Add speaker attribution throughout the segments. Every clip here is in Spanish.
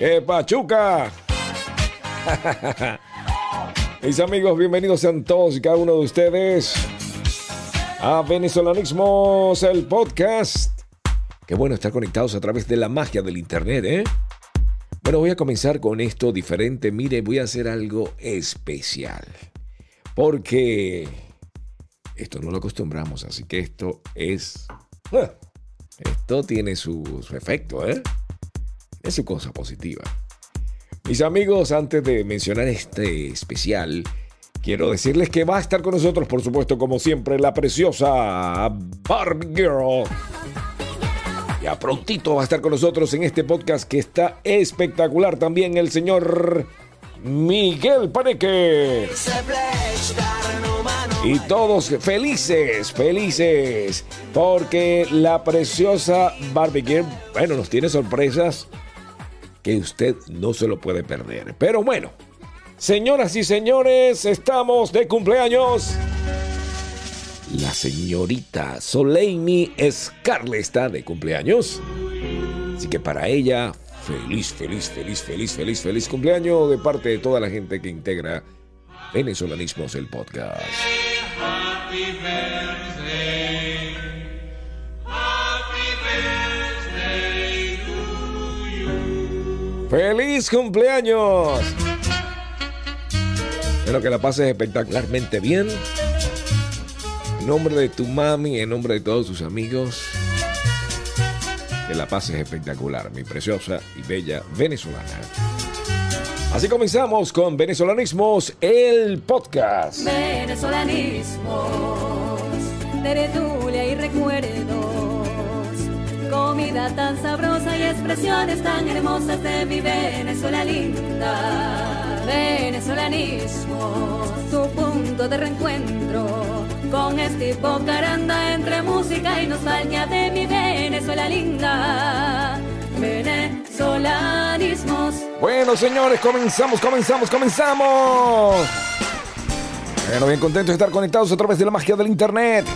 Speaker 1: ¡Que pachuca! Mis amigos, bienvenidos sean todos y cada uno de ustedes a Venezolanismos, el podcast. Qué bueno estar conectados a través de la magia del Internet, ¿eh? Bueno, voy a comenzar con esto diferente. Mire, voy a hacer algo especial. Porque esto no lo acostumbramos, así que esto es... ¡ah! Esto tiene su, su efecto, ¿eh? Es su cosa positiva. Mis amigos, antes de mencionar este especial, quiero decirles que va a estar con nosotros, por supuesto, como siempre, la preciosa Barbie Girl. Ya prontito va a estar con nosotros en este podcast que está espectacular también el señor Miguel Paneque. Y todos felices, felices, porque la preciosa Barbie Girl, bueno, nos tiene sorpresas que usted no se lo puede perder. Pero bueno, señoras y señores, estamos de cumpleaños. La señorita Soleimi Scarlett está de cumpleaños. Así que para ella, feliz, feliz, feliz, feliz, feliz, feliz cumpleaños de parte de toda la gente que integra Venezolanismos el podcast.
Speaker 2: Happy birthday.
Speaker 1: ¡Feliz cumpleaños! Espero que la pases espectacularmente bien. En nombre de tu mami, en nombre de todos tus amigos, que la pases espectacular, mi preciosa y bella venezolana. Así comenzamos con Venezolanismos, el podcast.
Speaker 3: Venezolanismos, tertulia y recuerdos, comida tan sabrosa y expresiones tan hermosas de mi Venezuela linda. Venezolanismos, tu punto de reencuentro con este caranda entre música y nostalgia de mi Venezuela linda. Venezolanismos.
Speaker 1: Bueno, señores, comenzamos, comenzamos, comenzamos. Bueno, bien contentos de estar conectados a través de la magia del internet.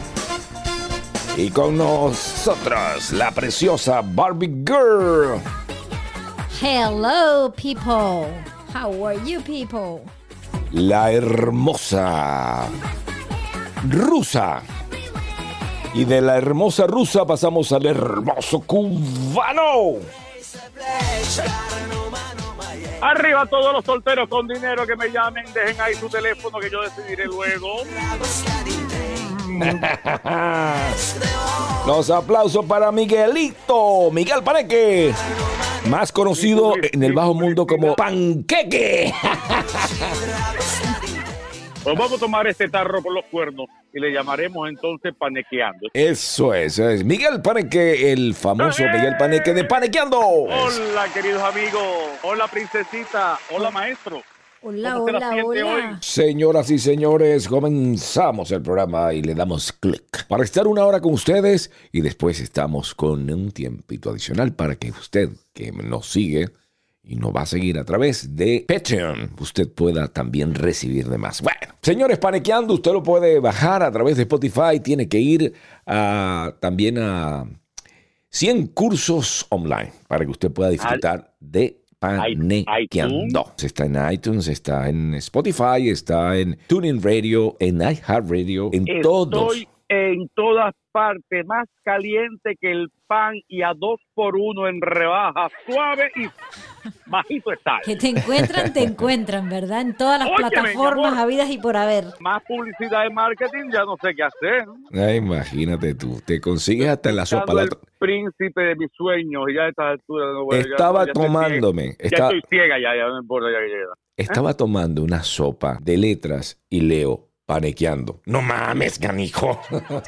Speaker 1: Y con nosotros, la preciosa Barbie Girl.
Speaker 4: Hello, people. How are you, people?
Speaker 1: La hermosa rusa. Y de la hermosa rusa pasamos al hermoso cubano.
Speaker 5: Arriba todos los solteros con dinero que me llamen, dejen ahí su teléfono que yo decidiré luego.
Speaker 1: Los aplausos para Miguelito, Miguel Paneque, más conocido en el bajo mundo como Panqueque.
Speaker 5: Pues vamos a tomar este tarro por los cuernos y le llamaremos entonces panequeando.
Speaker 1: Eso es, eso es. Miguel Paneque, el famoso Miguel Paneque de Panequeando.
Speaker 5: Hola, queridos amigos. Hola, princesita. Hola, maestro.
Speaker 4: Hola,
Speaker 5: ¿Cómo se la
Speaker 4: hola, hola.
Speaker 5: hoy?
Speaker 1: Señoras y señores, comenzamos el programa y le damos clic para estar una hora con ustedes y después estamos con un tiempito adicional para que usted que nos sigue y nos va a seguir a través de Patreon, usted pueda también recibir de más. Bueno, señores, panequeando, usted lo puede bajar a través de Spotify, tiene que ir a, también a 100 cursos online para que usted pueda disfrutar de panequeando. Está en iTunes, está en Spotify, está en TuneIn Radio, en iHeartRadio, en todos.
Speaker 5: En todas partes, más caliente que el pan y a dos por uno en rebaja, suave y bajito está.
Speaker 4: Que te encuentran, te encuentran, ¿verdad? En todas las
Speaker 5: Óyeme,
Speaker 4: plataformas habidas y por haber.
Speaker 5: Más publicidad de marketing, ya no sé qué hacer.
Speaker 1: Ay, imagínate tú, te consigues hasta en la sopa. La
Speaker 5: el príncipe de mis sueños y ya a estas alturas no voy ya-
Speaker 1: Estaba
Speaker 5: ya
Speaker 1: tomándome.
Speaker 5: Ya
Speaker 1: estaba,
Speaker 5: estoy ciega, ya, ya no importa ya que llega.
Speaker 1: estaba tomando una sopa de letras y leo panequeando. No mames, canijo.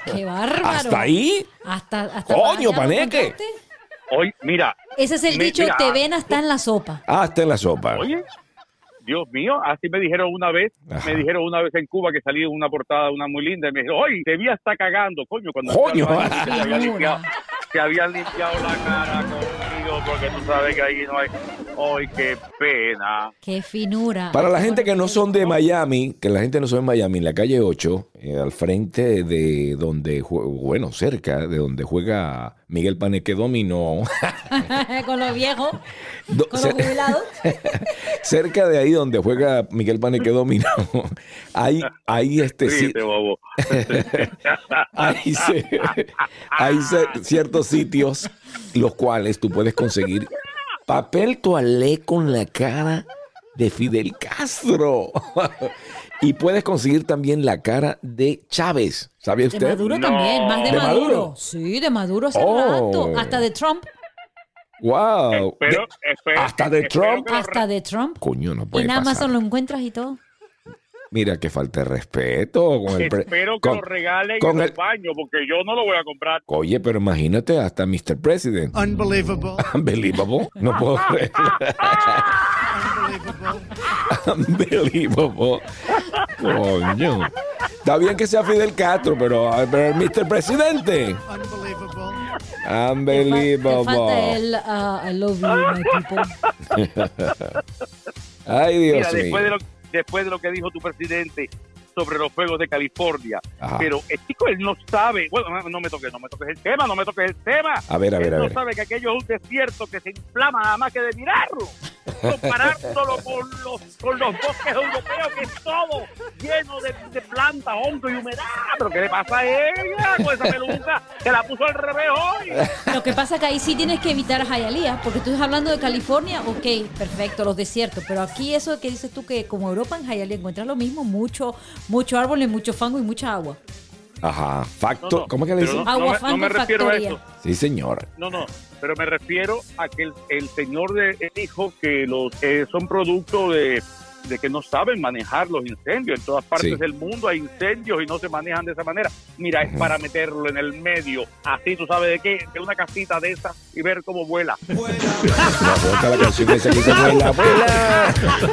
Speaker 4: Qué bárbaro.
Speaker 1: ¿Hasta ahí?
Speaker 4: Hasta, hasta
Speaker 1: Coño,
Speaker 4: para allá, ¿no
Speaker 1: paneque.
Speaker 5: Hoy, mira,
Speaker 4: Ese es el
Speaker 5: Me-
Speaker 4: dicho,
Speaker 5: mira.
Speaker 4: te ven hasta en la sopa.
Speaker 1: Hasta en la sopa.
Speaker 5: oye, Dios mío, así me dijeron una vez,
Speaker 1: Ajá.
Speaker 5: me dijeron una vez en Cuba que salí en una portada, una muy linda, y me dijeron, oye, te vi hasta cagando, coño, cuando
Speaker 1: Coño.
Speaker 5: se, había limpiado, se habían limpiado la cara porque tú sabes que ahí no hay. ¡Ay, qué pena!
Speaker 4: Qué finura.
Speaker 1: Para la gente que no son de Miami, que la gente no son de Miami, en la calle 8, eh, al frente de donde, bueno, cerca de donde juega Miguel Paneque Domino,
Speaker 4: Con los viejos,
Speaker 1: do-
Speaker 4: con los jubilados.
Speaker 1: cerca de ahí donde juega Miguel Paneque Domino, hay, hay este
Speaker 5: Triste, bobo.
Speaker 1: hay, hay ciertos sitios los cuales tú puedes conseguir papel toalé con la cara de Fidel Castro. y puedes conseguir también la cara de Chávez. ¿Sabía
Speaker 4: De
Speaker 1: usted?
Speaker 4: Maduro
Speaker 5: No.
Speaker 4: también, más de,
Speaker 1: ¿De
Speaker 4: Maduro?
Speaker 1: Maduro?
Speaker 4: Sí, de Maduro hace
Speaker 1: Oh.
Speaker 4: rato. Hasta de Trump.
Speaker 1: Wow.
Speaker 5: Espero,
Speaker 1: De-
Speaker 5: espero-
Speaker 1: hasta de Trump.
Speaker 4: Hasta de Trump.
Speaker 1: Coño, no puede
Speaker 4: en
Speaker 1: pasar.
Speaker 4: Amazon lo encuentras y todo.
Speaker 1: Mira que falta de respeto con el pre-
Speaker 5: Espero que
Speaker 1: con-
Speaker 5: lo regalen
Speaker 1: con
Speaker 5: en
Speaker 1: el-
Speaker 5: el baño, porque yo no lo voy a comprar.
Speaker 1: Oye, pero imagínate hasta Mr. President.
Speaker 6: Unbelievable.
Speaker 1: Unbelievable. No puedo creerlo. Unbelievable. Coño. Está bien que sea Fidel Castro, pero, pero el Mr. Presidente.
Speaker 6: Unbelievable.
Speaker 4: Falta
Speaker 1: Unbelievable.
Speaker 4: el uh, I love you, my people.
Speaker 1: Ay, Dios
Speaker 5: Mira,
Speaker 1: mío.
Speaker 5: Después de, lo, que dijo tu presidente sobre los fuegos de California.
Speaker 1: Ajá.
Speaker 5: Pero el chico, él no sabe. Bueno, no, no me toques, no me toques el tema, no me toques el tema.
Speaker 1: A ver, a ver,
Speaker 5: él
Speaker 1: a
Speaker 5: no
Speaker 1: ver.
Speaker 5: sabe que aquello es un desierto que se inflama nada más que de mirarlo. Comparándolo con los, con los bosques europeos, que es todo lleno de, de plantas, hongos y humedad. ¿Pero qué le pasa a ella con esa peluca? Que la puso al revés hoy.
Speaker 4: Lo que pasa que ahí sí tienes que evitar a Hialeah, porque tú estás hablando de California, ok, perfecto, los desiertos, pero aquí eso que dices tú que como Europa en Hialeah encuentras lo mismo, mucho, mucho árboles, mucho fango y mucha agua.
Speaker 1: Ajá.
Speaker 5: No,
Speaker 1: Facto.
Speaker 5: no,
Speaker 1: ¿Cómo que le
Speaker 5: pero
Speaker 1: dice?
Speaker 5: no,
Speaker 4: Agua,
Speaker 5: me- no
Speaker 4: fango,
Speaker 5: me refiero
Speaker 4: factoría.
Speaker 5: a eso.
Speaker 1: Sí, señor.
Speaker 5: No, no, pero me refiero a que el, el señor de- dijo que los eh, son producto de, de que no saben manejar los incendios. En todas partes
Speaker 1: Sí.
Speaker 5: del mundo hay incendios y no se manejan de esa manera. Mira, es para meterlo en el medio, así tú sabes de qué, de una casita de esa y ver cómo vuela.
Speaker 1: No, ponte la canción esa que dice vuela, vuela.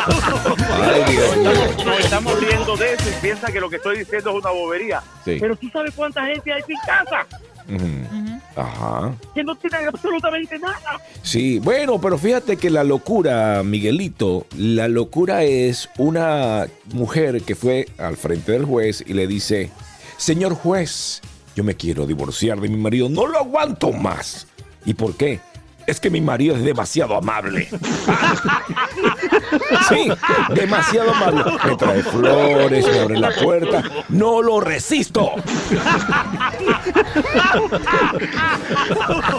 Speaker 1: Ay, Dios mío.
Speaker 5: Nos estamos riendo de eso y piensa que lo que estoy diciendo es una bobería.
Speaker 1: Sí.
Speaker 5: Pero tú sabes cuánta gente hay sin casa
Speaker 1: Ujú. Ajá.
Speaker 5: que no tienen absolutamente nada.
Speaker 1: Sí, bueno, pero fíjate que la locura, Miguelito, la locura es una mujer que fue al frente del juez y le dice, señor juez, yo me quiero divorciar de mi marido, no lo aguanto más. ¿Y por qué? Es que mi marido es demasiado amable. Sí, demasiado amable. Me trae flores, me abre la puerta. No lo resisto.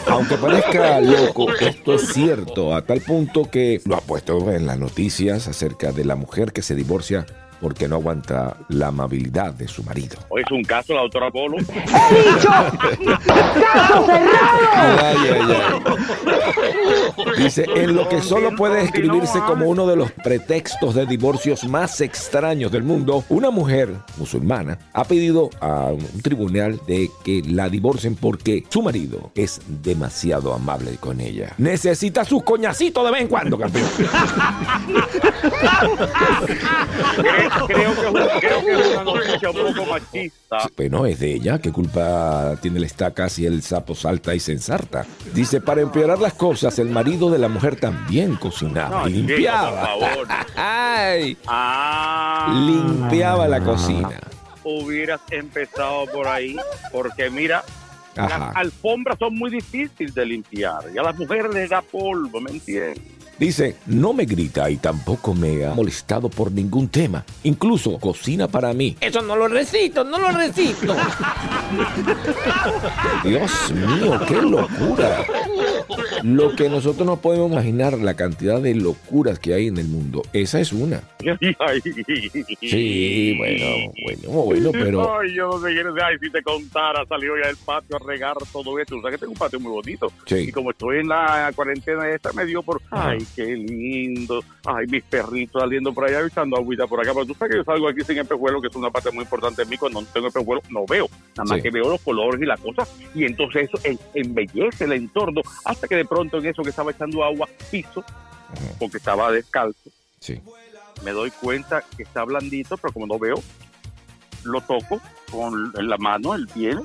Speaker 1: Aunque parezca loco, esto es cierto, a tal punto que lo ha puesto en las noticias acerca de la mujer que se divorcia porque no aguanta la amabilidad de su marido.
Speaker 5: Hoy es un caso, la doctora Polo.
Speaker 1: Ay, ay, ay. Dice, en lo que solo puede escribirse como uno de los pretextos de divorcios más extraños del mundo, una mujer musulmana ha pedido a un tribunal de que la divorcien porque su marido es demasiado amable con ella. Necesita su coñacito de vez en cuando, campeón.
Speaker 5: Creo, que es, un- creo que es una noticia un poco machista.
Speaker 1: Bueno, es de ella. ¿Qué culpa tiene la estaca si el sapo salta y se ensarta? Dice, para empeorar las cosas, el marido de la mujer también cocinaba
Speaker 5: No,
Speaker 1: y
Speaker 5: chica,
Speaker 1: limpiaba.
Speaker 5: por favor.
Speaker 1: ¡Ay!
Speaker 5: Ah,
Speaker 1: Limpiaba la cocina.
Speaker 5: hubieras empezado por ahí, porque mira,
Speaker 1: Ajá.
Speaker 5: las alfombras son muy difíciles de limpiar y a las mujeres les da polvo, ¿me entiendes?
Speaker 1: Dice, no me grita y tampoco me ha molestado por ningún tema. Incluso cocina para mí. Eso no lo resisto, no lo resisto. Dios mío, qué locura. Lo que nosotros no podemos imaginar, la cantidad de locuras que hay en el mundo. Esa es una. Sí, bueno, bueno, bueno, pero...
Speaker 5: Ay, yo no sé qué ay, si te contara, salió ya del patio a regar todo esto. O sea que tengo un patio muy bonito.
Speaker 1: Sí.
Speaker 5: Y como estoy en la cuarentena esta, me dio por, ay, qué lindo. Ay, mis perritos saliendo por allá, echando agüita por acá. Pero tú sabes que yo salgo aquí sin espejuelo, que es una parte muy importante de mí. Cuando no tengo espejuelo, no veo. Nada más
Speaker 1: Sí.
Speaker 5: que veo los colores y la cosa. Y entonces eso embellece el entorno. Hasta que de pronto en eso que estaba echando agua, piso, porque estaba descalzo
Speaker 1: Sí.
Speaker 5: me doy cuenta que está blandito, pero como no veo, lo toco con la mano, el pie,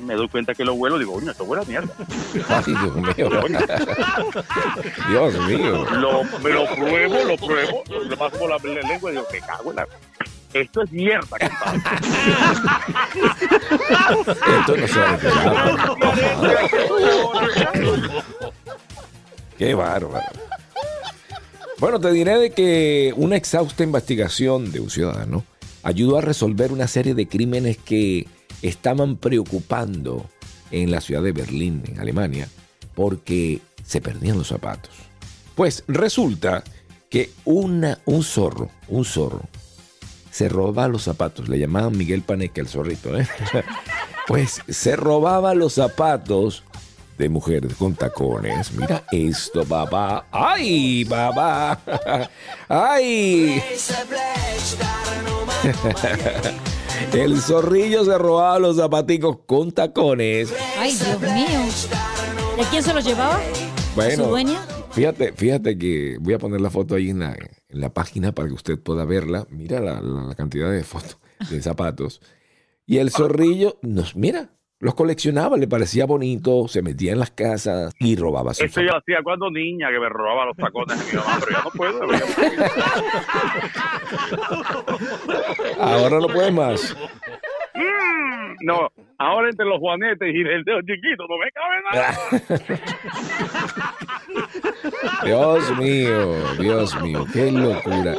Speaker 5: me doy cuenta que lo huelo, digo, oye, esto huele a mierda.
Speaker 1: Ay, Dios mío. Dios mío.
Speaker 5: Lo, me lo pruebo, lo pruebo, le paso por la lengua y digo, que cago en la... Esto es mierda.
Speaker 1: Esto no se va a. Qué bárbaro. Bueno, te diré de que una exhausta investigación de un ciudadano ayudó a resolver una serie de crímenes que estaban preocupando en la ciudad de Berlín, en Alemania, porque se perdían los zapatos. Pues resulta que una, un zorro, un zorro, se robaba los zapatos. Le llamaban Miguel Paneque el zorrito, ¿eh? Pues se robaba los zapatos de mujeres con tacones. Mira esto, papá. ¡Ay, papá! ¡Ay! El zorrillo se robaba los zapaticos con tacones.
Speaker 4: Ay, Dios mío. ¿Y a quién se los llevaba? ¿A
Speaker 1: Bueno,
Speaker 4: su dueña?
Speaker 1: Fíjate, fíjate que voy a poner la foto ahí en la, en la página para que usted pueda verla. Mira la, la- la cantidad de fotos de zapatos. Y el zorrillo, nos, mira, los coleccionaba, le parecía bonito, se metía en las casas y robaba sus
Speaker 5: Eso yo hacía cuando niña, que me robaba los tacones de mi mamá, pero ya no puedo. ya.
Speaker 1: Ahora no puede más.
Speaker 5: Mm, No, ahora entre los juanetes y el dedo chiquito no me cabe nada.
Speaker 1: Dios mío, Dios mío, qué locura.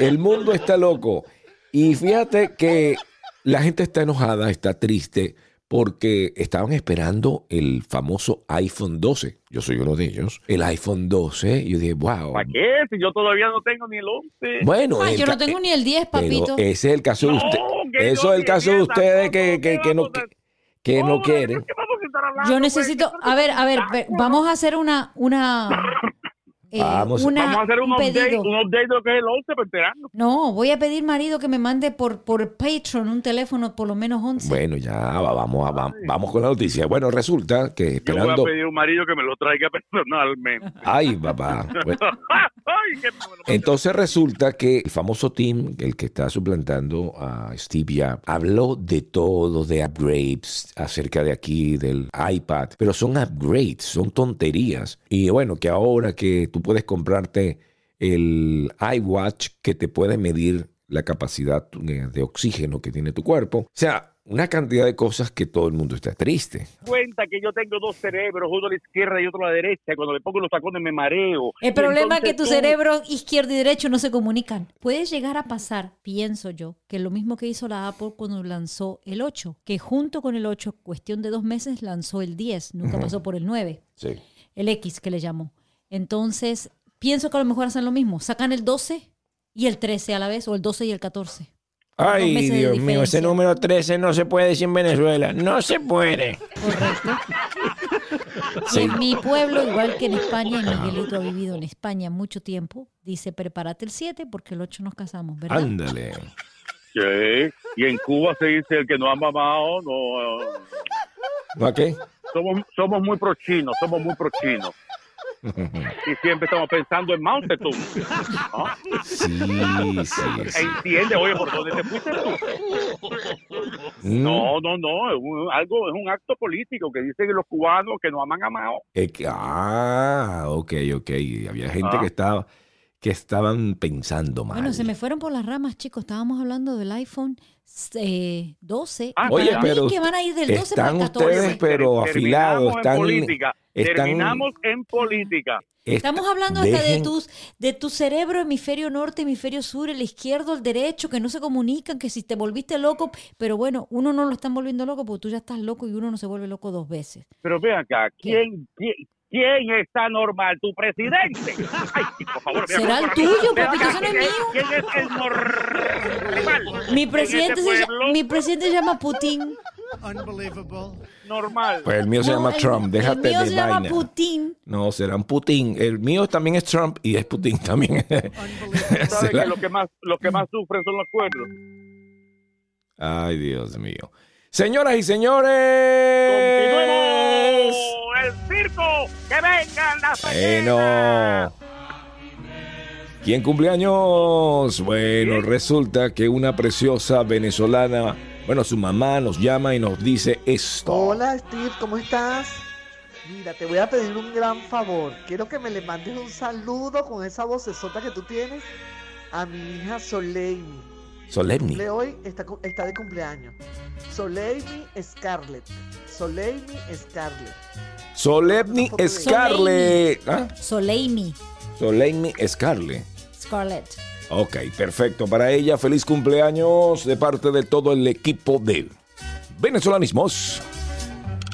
Speaker 1: El mundo está loco. Y fíjate que la gente está enojada, está triste, porque estaban esperando el famoso iPhone 12. Yo soy uno de ellos. El iPhone 12. Y yo dije, wow.
Speaker 5: ¿Para qué? Si yo todavía no tengo ni el 11.
Speaker 1: Bueno,
Speaker 4: Ay,
Speaker 1: el
Speaker 4: yo no tengo ni el 10,
Speaker 1: pero
Speaker 4: papito.
Speaker 1: ese es el caso de usted. Eso es el caso de ustedes que, que, que no,
Speaker 5: ¿cómo
Speaker 1: que, que no quieren.
Speaker 5: ¿qué vamos a estar hablando,
Speaker 4: Yo
Speaker 5: pues?
Speaker 4: necesito,
Speaker 5: ¿Qué
Speaker 4: a ver, a ver, ve- vamos a hacer una, una, eh,
Speaker 1: Vamos.
Speaker 4: una-
Speaker 5: Vamos a hacer un, update,
Speaker 4: pedido.
Speaker 5: un update de lo que es el 11 para enterarnos.
Speaker 4: No, voy a pedir marido que me mande por, por Patreon un teléfono por lo menos 11.
Speaker 1: Bueno, ya va- vamos, a- va- vamos con la noticia. Bueno, resulta que
Speaker 5: Yo voy
Speaker 1: esperando.
Speaker 5: a pedir un marido que me lo traiga personalmente.
Speaker 1: Ay, papá. Bueno,
Speaker 5: Ay, qué bueno.
Speaker 1: Entonces resulta que el famoso Tim, el que está suplantando a Steve Jobs, habló de todo, de upgrades acerca de aquí, del iPad, pero son upgrades, son tonterías. Y bueno, que ahora que tú puedes comprarte el iWatch que te puede medir la capacidad de de oxígeno que tiene tu cuerpo. O sea, una cantidad de cosas que todo el mundo está triste.
Speaker 5: cuenta que yo tengo dos cerebros, uno a la izquierda y otro a la derecha. Cuando le pongo los tacones me mareo.
Speaker 4: El
Speaker 5: Y
Speaker 4: problema es que
Speaker 5: entonces
Speaker 4: tu
Speaker 5: tú-
Speaker 4: cerebro izquierdo y derecho no se comunican. Puede llegar a pasar, pienso yo, que lo mismo que hizo la Apple cuando lanzó el 8, que junto con el 8, cuestión de dos meses, lanzó el 10, nunca pasó por el 9,
Speaker 1: Sí.
Speaker 4: el X que le llamó. Entonces, pienso que a lo mejor hacen lo mismo, sacan el 12 y el 13 a la vez, o el 12 y el 14. Dos
Speaker 1: Ay, Dios mío, ese número 13 no se puede decir en Venezuela. No se puede.
Speaker 4: Correcto.
Speaker 1: Sí.
Speaker 4: Y en mi pueblo, igual que en España, y Miguelito ha vivido en España mucho tiempo, dice prepárate el 7 porque el 8 nos casamos, ¿verdad?
Speaker 1: Ándale.
Speaker 5: Sí. Y en Cuba se dice el que no ha mamado, no.
Speaker 1: ¿No qué?
Speaker 5: Somos, somos muy prochinos, somos muy prochinos. Y siempre estamos pensando en Mao Zedong. ¿no?
Speaker 1: Sí, sí, sí.
Speaker 5: Entiende, oye, ¿por dónde te fuiste tú?
Speaker 1: Mm,
Speaker 5: No, no, no, es un, algo, es un acto político que dicen los cubanos que no aman a Mao.
Speaker 1: es que- ah, ok, ok. Había gente
Speaker 5: Ah.
Speaker 1: que estaba que estaban pensando mal.
Speaker 4: Bueno, se me fueron por las ramas, chicos. Estábamos hablando del iPhone eh, 12.
Speaker 5: Ah,
Speaker 4: Y
Speaker 1: Oye,
Speaker 4: para
Speaker 1: pero
Speaker 4: que van a ir del 12 para
Speaker 1: están
Speaker 4: el 14.
Speaker 1: ustedes, pero afilados, están-
Speaker 5: en política.
Speaker 1: están-
Speaker 5: Terminamos en política.
Speaker 1: Esta-
Speaker 4: Estamos hablando hasta de tus de tu cerebro, hemisferio norte, hemisferio sur, el izquierdo, el derecho, que no se comunican, que si te volviste loco, pero bueno, uno no lo están volviendo loco porque tú ya estás loco y uno no se vuelve loco dos veces.
Speaker 5: Pero ve acá, ¿quién, quién, quién está normal? ¿Tu presidente? Ay, por favor, mira,
Speaker 4: Será el tuyo, papito, eso no es
Speaker 5: ¿quién
Speaker 4: mío.
Speaker 5: ¿Quién es el normal?
Speaker 4: Mi
Speaker 5: En
Speaker 4: presidente,
Speaker 5: este
Speaker 4: se, ll-
Speaker 5: pueblo,
Speaker 4: mi presidente se llama Putin.
Speaker 5: normal.
Speaker 1: Pues el mío se
Speaker 4: No,
Speaker 1: llama
Speaker 4: el-
Speaker 1: Trump,
Speaker 4: el
Speaker 1: déjate
Speaker 4: mío
Speaker 1: de
Speaker 4: se llama. Putin.
Speaker 1: No, serán Putin. El mío también es Trump y es Putin también.
Speaker 5: ¿Sabes que lo que más, lo que más sufren son los cuernos?
Speaker 1: Ay, Dios mío. Señoras y señores.
Speaker 5: ¡Continuemos! ¡El circo! ¡Que vengan las
Speaker 1: Bueno. ¿Quién cumpleaños? Bueno, resulta que una preciosa venezolana Bueno, su mamá nos llama y nos dice esto.
Speaker 6: Hola Steve, ¿cómo estás? Mira, te voy a pedir un gran favor. Quiero que me le mandes un saludo con esa vocesota que tú tienes a mi hija Soleimi.
Speaker 1: Solemni.
Speaker 6: Cumple hoy está de cumpleaños. Soleimi Scarlett. Soleimi Scarlett.
Speaker 1: Solemni Scarlett. ¿Ah?
Speaker 4: Soleimi,
Speaker 1: Solemni Scarlett.
Speaker 4: Scarlett.
Speaker 1: Ok, perfecto. Para ella, feliz cumpleaños de parte de todo el equipo de Venezolanismos.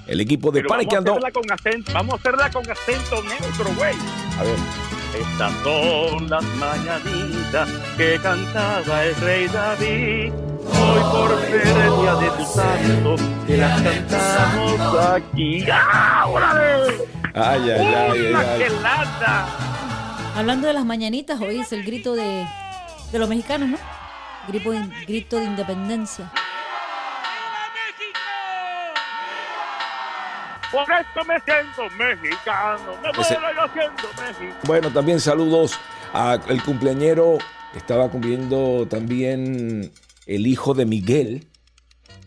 Speaker 1: El equipo de
Speaker 5: Pero vamos a
Speaker 1: Paniqueando.
Speaker 5: hacerla con acento, vamos a hacerla con acento neutro, güey.
Speaker 1: A ver.
Speaker 5: Estas son las mañanitas que cantaba el rey David. Hoy por ser el día de tu santo, que las cantamos aquí. ¡Ah, órale!
Speaker 1: Ay, ay, ay, ay,
Speaker 5: ¡Una
Speaker 1: ay.
Speaker 4: Hablando de las mañanitas, hoy es el grito de, de los mexicanos, ¿no? Grito de, grito de independencia.
Speaker 5: Por esto me siento mexicano, me
Speaker 1: Ese-
Speaker 5: muero yo siendo mexicano.
Speaker 1: Bueno, también saludos al cumpleañero. Estaba cumpliendo también el hijo de Miguel,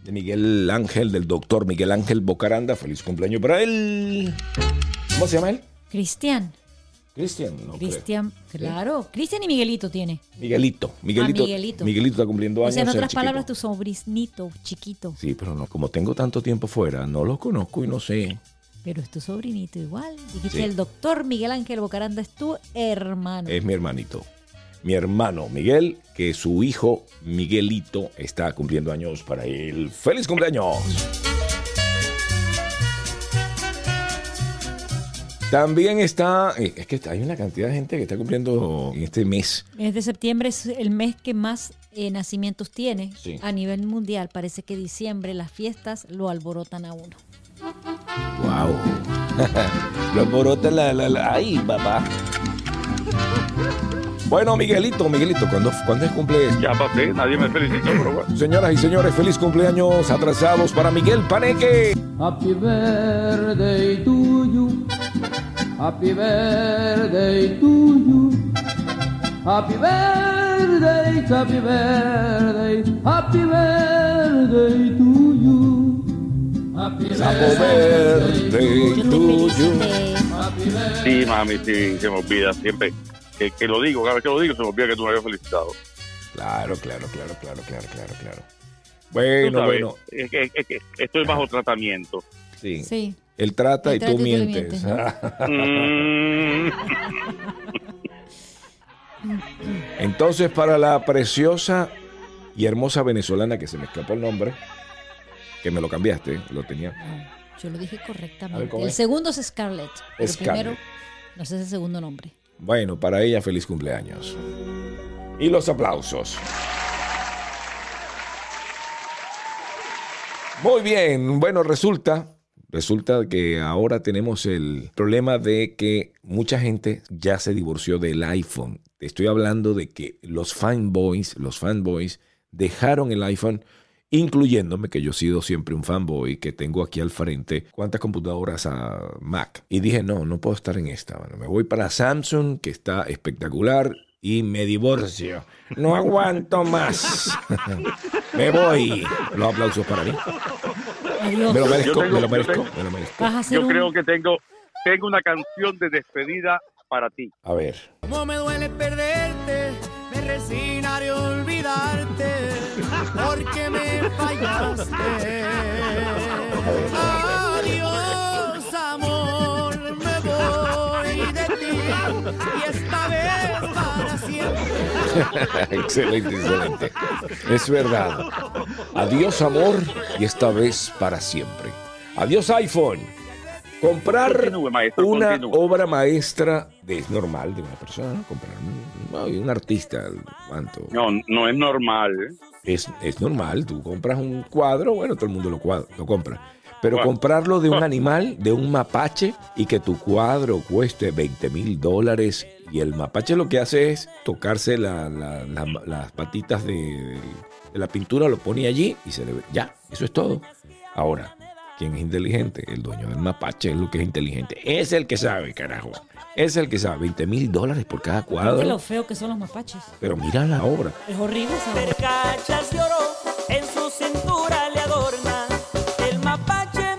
Speaker 1: de Miguel Ángel, del doctor Miguel Ángel Bocaranda. Feliz cumpleaños para él. ¿Cómo se llama él?
Speaker 4: Cristian,
Speaker 1: Cristian. no.
Speaker 4: Cristian, claro. Cristian y Miguelito tiene.
Speaker 1: Miguelito. Miguelito.
Speaker 4: Ah, Miguelito.
Speaker 1: Miguelito está cumpliendo
Speaker 4: O
Speaker 1: años.
Speaker 4: sea, en otras
Speaker 1: chiquito.
Speaker 4: palabras, tu sobrinito, chiquito.
Speaker 1: Sí, pero no, como tengo tanto tiempo fuera, no lo conozco y no sé.
Speaker 4: Pero es tu sobrinito igual. Dijiste,
Speaker 1: Sí.
Speaker 4: el doctor Miguel Ángel Bocaranda es tu hermano.
Speaker 1: Es mi hermanito. Mi hermano Miguel, que su hijo Miguelito está cumpliendo años para él. ¡Feliz cumpleaños! También está, eh, es que hay una cantidad de gente que está cumpliendo en este mes.
Speaker 4: El mes de septiembre es el mes que más eh, nacimientos tiene
Speaker 1: Sí.
Speaker 4: a nivel mundial. Parece que diciembre las fiestas lo alborotan a uno.
Speaker 1: ¡Wow! Lo alborota la, la, la- ¡Ay, papá! Bueno, Miguelito, Miguelito, ¿cuándo, ¿cuándo es cumpleaños?
Speaker 5: Ya pasé, nadie me felicitó, pero bueno.
Speaker 1: Señoras y señores, feliz cumpleaños atrasados para Miguel Paneque.
Speaker 7: Happy birthday to you. Happy birthday to you. Happy birthday, happy birthday, happy birthday to you. Happy
Speaker 4: te
Speaker 1: tuyo.
Speaker 4: felicité.
Speaker 5: Sí, mami, sí, se me olvida siempre. Que, que lo digo, cada vez que lo digo, se me olvida que tú me habías felicitado.
Speaker 1: Claro, claro, claro, claro, claro, claro, claro. Bueno,
Speaker 5: sabes,
Speaker 1: bueno,
Speaker 5: es que, es que estoy bajo tratamiento.
Speaker 1: sí.
Speaker 4: Sí.
Speaker 1: Él trata
Speaker 4: Él
Speaker 1: y tú
Speaker 4: y tú le
Speaker 1: mientes.
Speaker 4: mientes,
Speaker 5: Mm,
Speaker 1: Entonces, para la preciosa y hermosa venezolana que se me escapó el nombre, que me lo cambiaste, lo tenía.
Speaker 4: No, yo lo dije
Speaker 1: ver,
Speaker 4: correctamente.
Speaker 1: ¿cómo
Speaker 4: El
Speaker 1: es?
Speaker 4: segundo es Scarlett. Pero
Speaker 1: Scarlett.
Speaker 4: primero, no sé ese segundo nombre.
Speaker 1: Bueno, para ella, feliz cumpleaños. Y los aplausos. Muy bien, bueno, resulta, resulta que ahora tenemos el problema de que mucha gente ya se divorció del iPhone. Te estoy hablando de que los fanboys, los fanboys dejaron el iPhone, incluyéndome que yo he sido siempre un fanboy, que tengo aquí al frente cuántas computadoras a Mac. Y dije, no, no puedo estar en esta. Bueno, me voy para Samsung, que está espectacular, y me divorcio. No aguanto más. me voy. Los aplausos para mí.
Speaker 4: Adiós.
Speaker 1: Me lo merezco,
Speaker 5: tengo-
Speaker 1: me lo merezco,
Speaker 5: tengo-
Speaker 1: me lo merezco.
Speaker 5: Yo
Speaker 4: un-
Speaker 5: creo que tengo, tengo una canción de despedida para ti.
Speaker 1: A ver.
Speaker 7: Cómo me duele perderte, me resignaré a olvidarte, porque me fallaste. Adiós, amor, me voy de ti, y esta vez para siempre.
Speaker 1: excelente, excelente. Es verdad. Adiós amor y esta vez para siempre. Adiós iPhone. Comprar
Speaker 5: Continúe, maestro,
Speaker 1: una
Speaker 5: continúe.
Speaker 1: obra maestra es normal de una persona, ¿no? comprar un, artista, ¿cuánto?
Speaker 5: No, no es normal.
Speaker 1: Es, es normal, tú compras un cuadro, bueno, todo el mundo lo, cuad- lo compra. Pero
Speaker 5: Bueno.
Speaker 1: comprarlo de un animal, de un mapache, y que tu cuadro cueste 20 mil dólares, y el mapache lo que hace es tocarse la- la- la- las patitas de, de la pintura, lo pone allí y se le ve. Ya, eso es todo. Ahora, ¿quién es inteligente? El dueño del mapache es lo que es inteligente. Es el que sabe, carajo. Es el que sabe. 20 mil dólares por cada cuadro.
Speaker 4: lo feo que son los mapaches.
Speaker 1: Pero mira la obra.
Speaker 4: Es horrible esa obra.
Speaker 7: cachas de oro
Speaker 8: En su cintura le adorna el mapache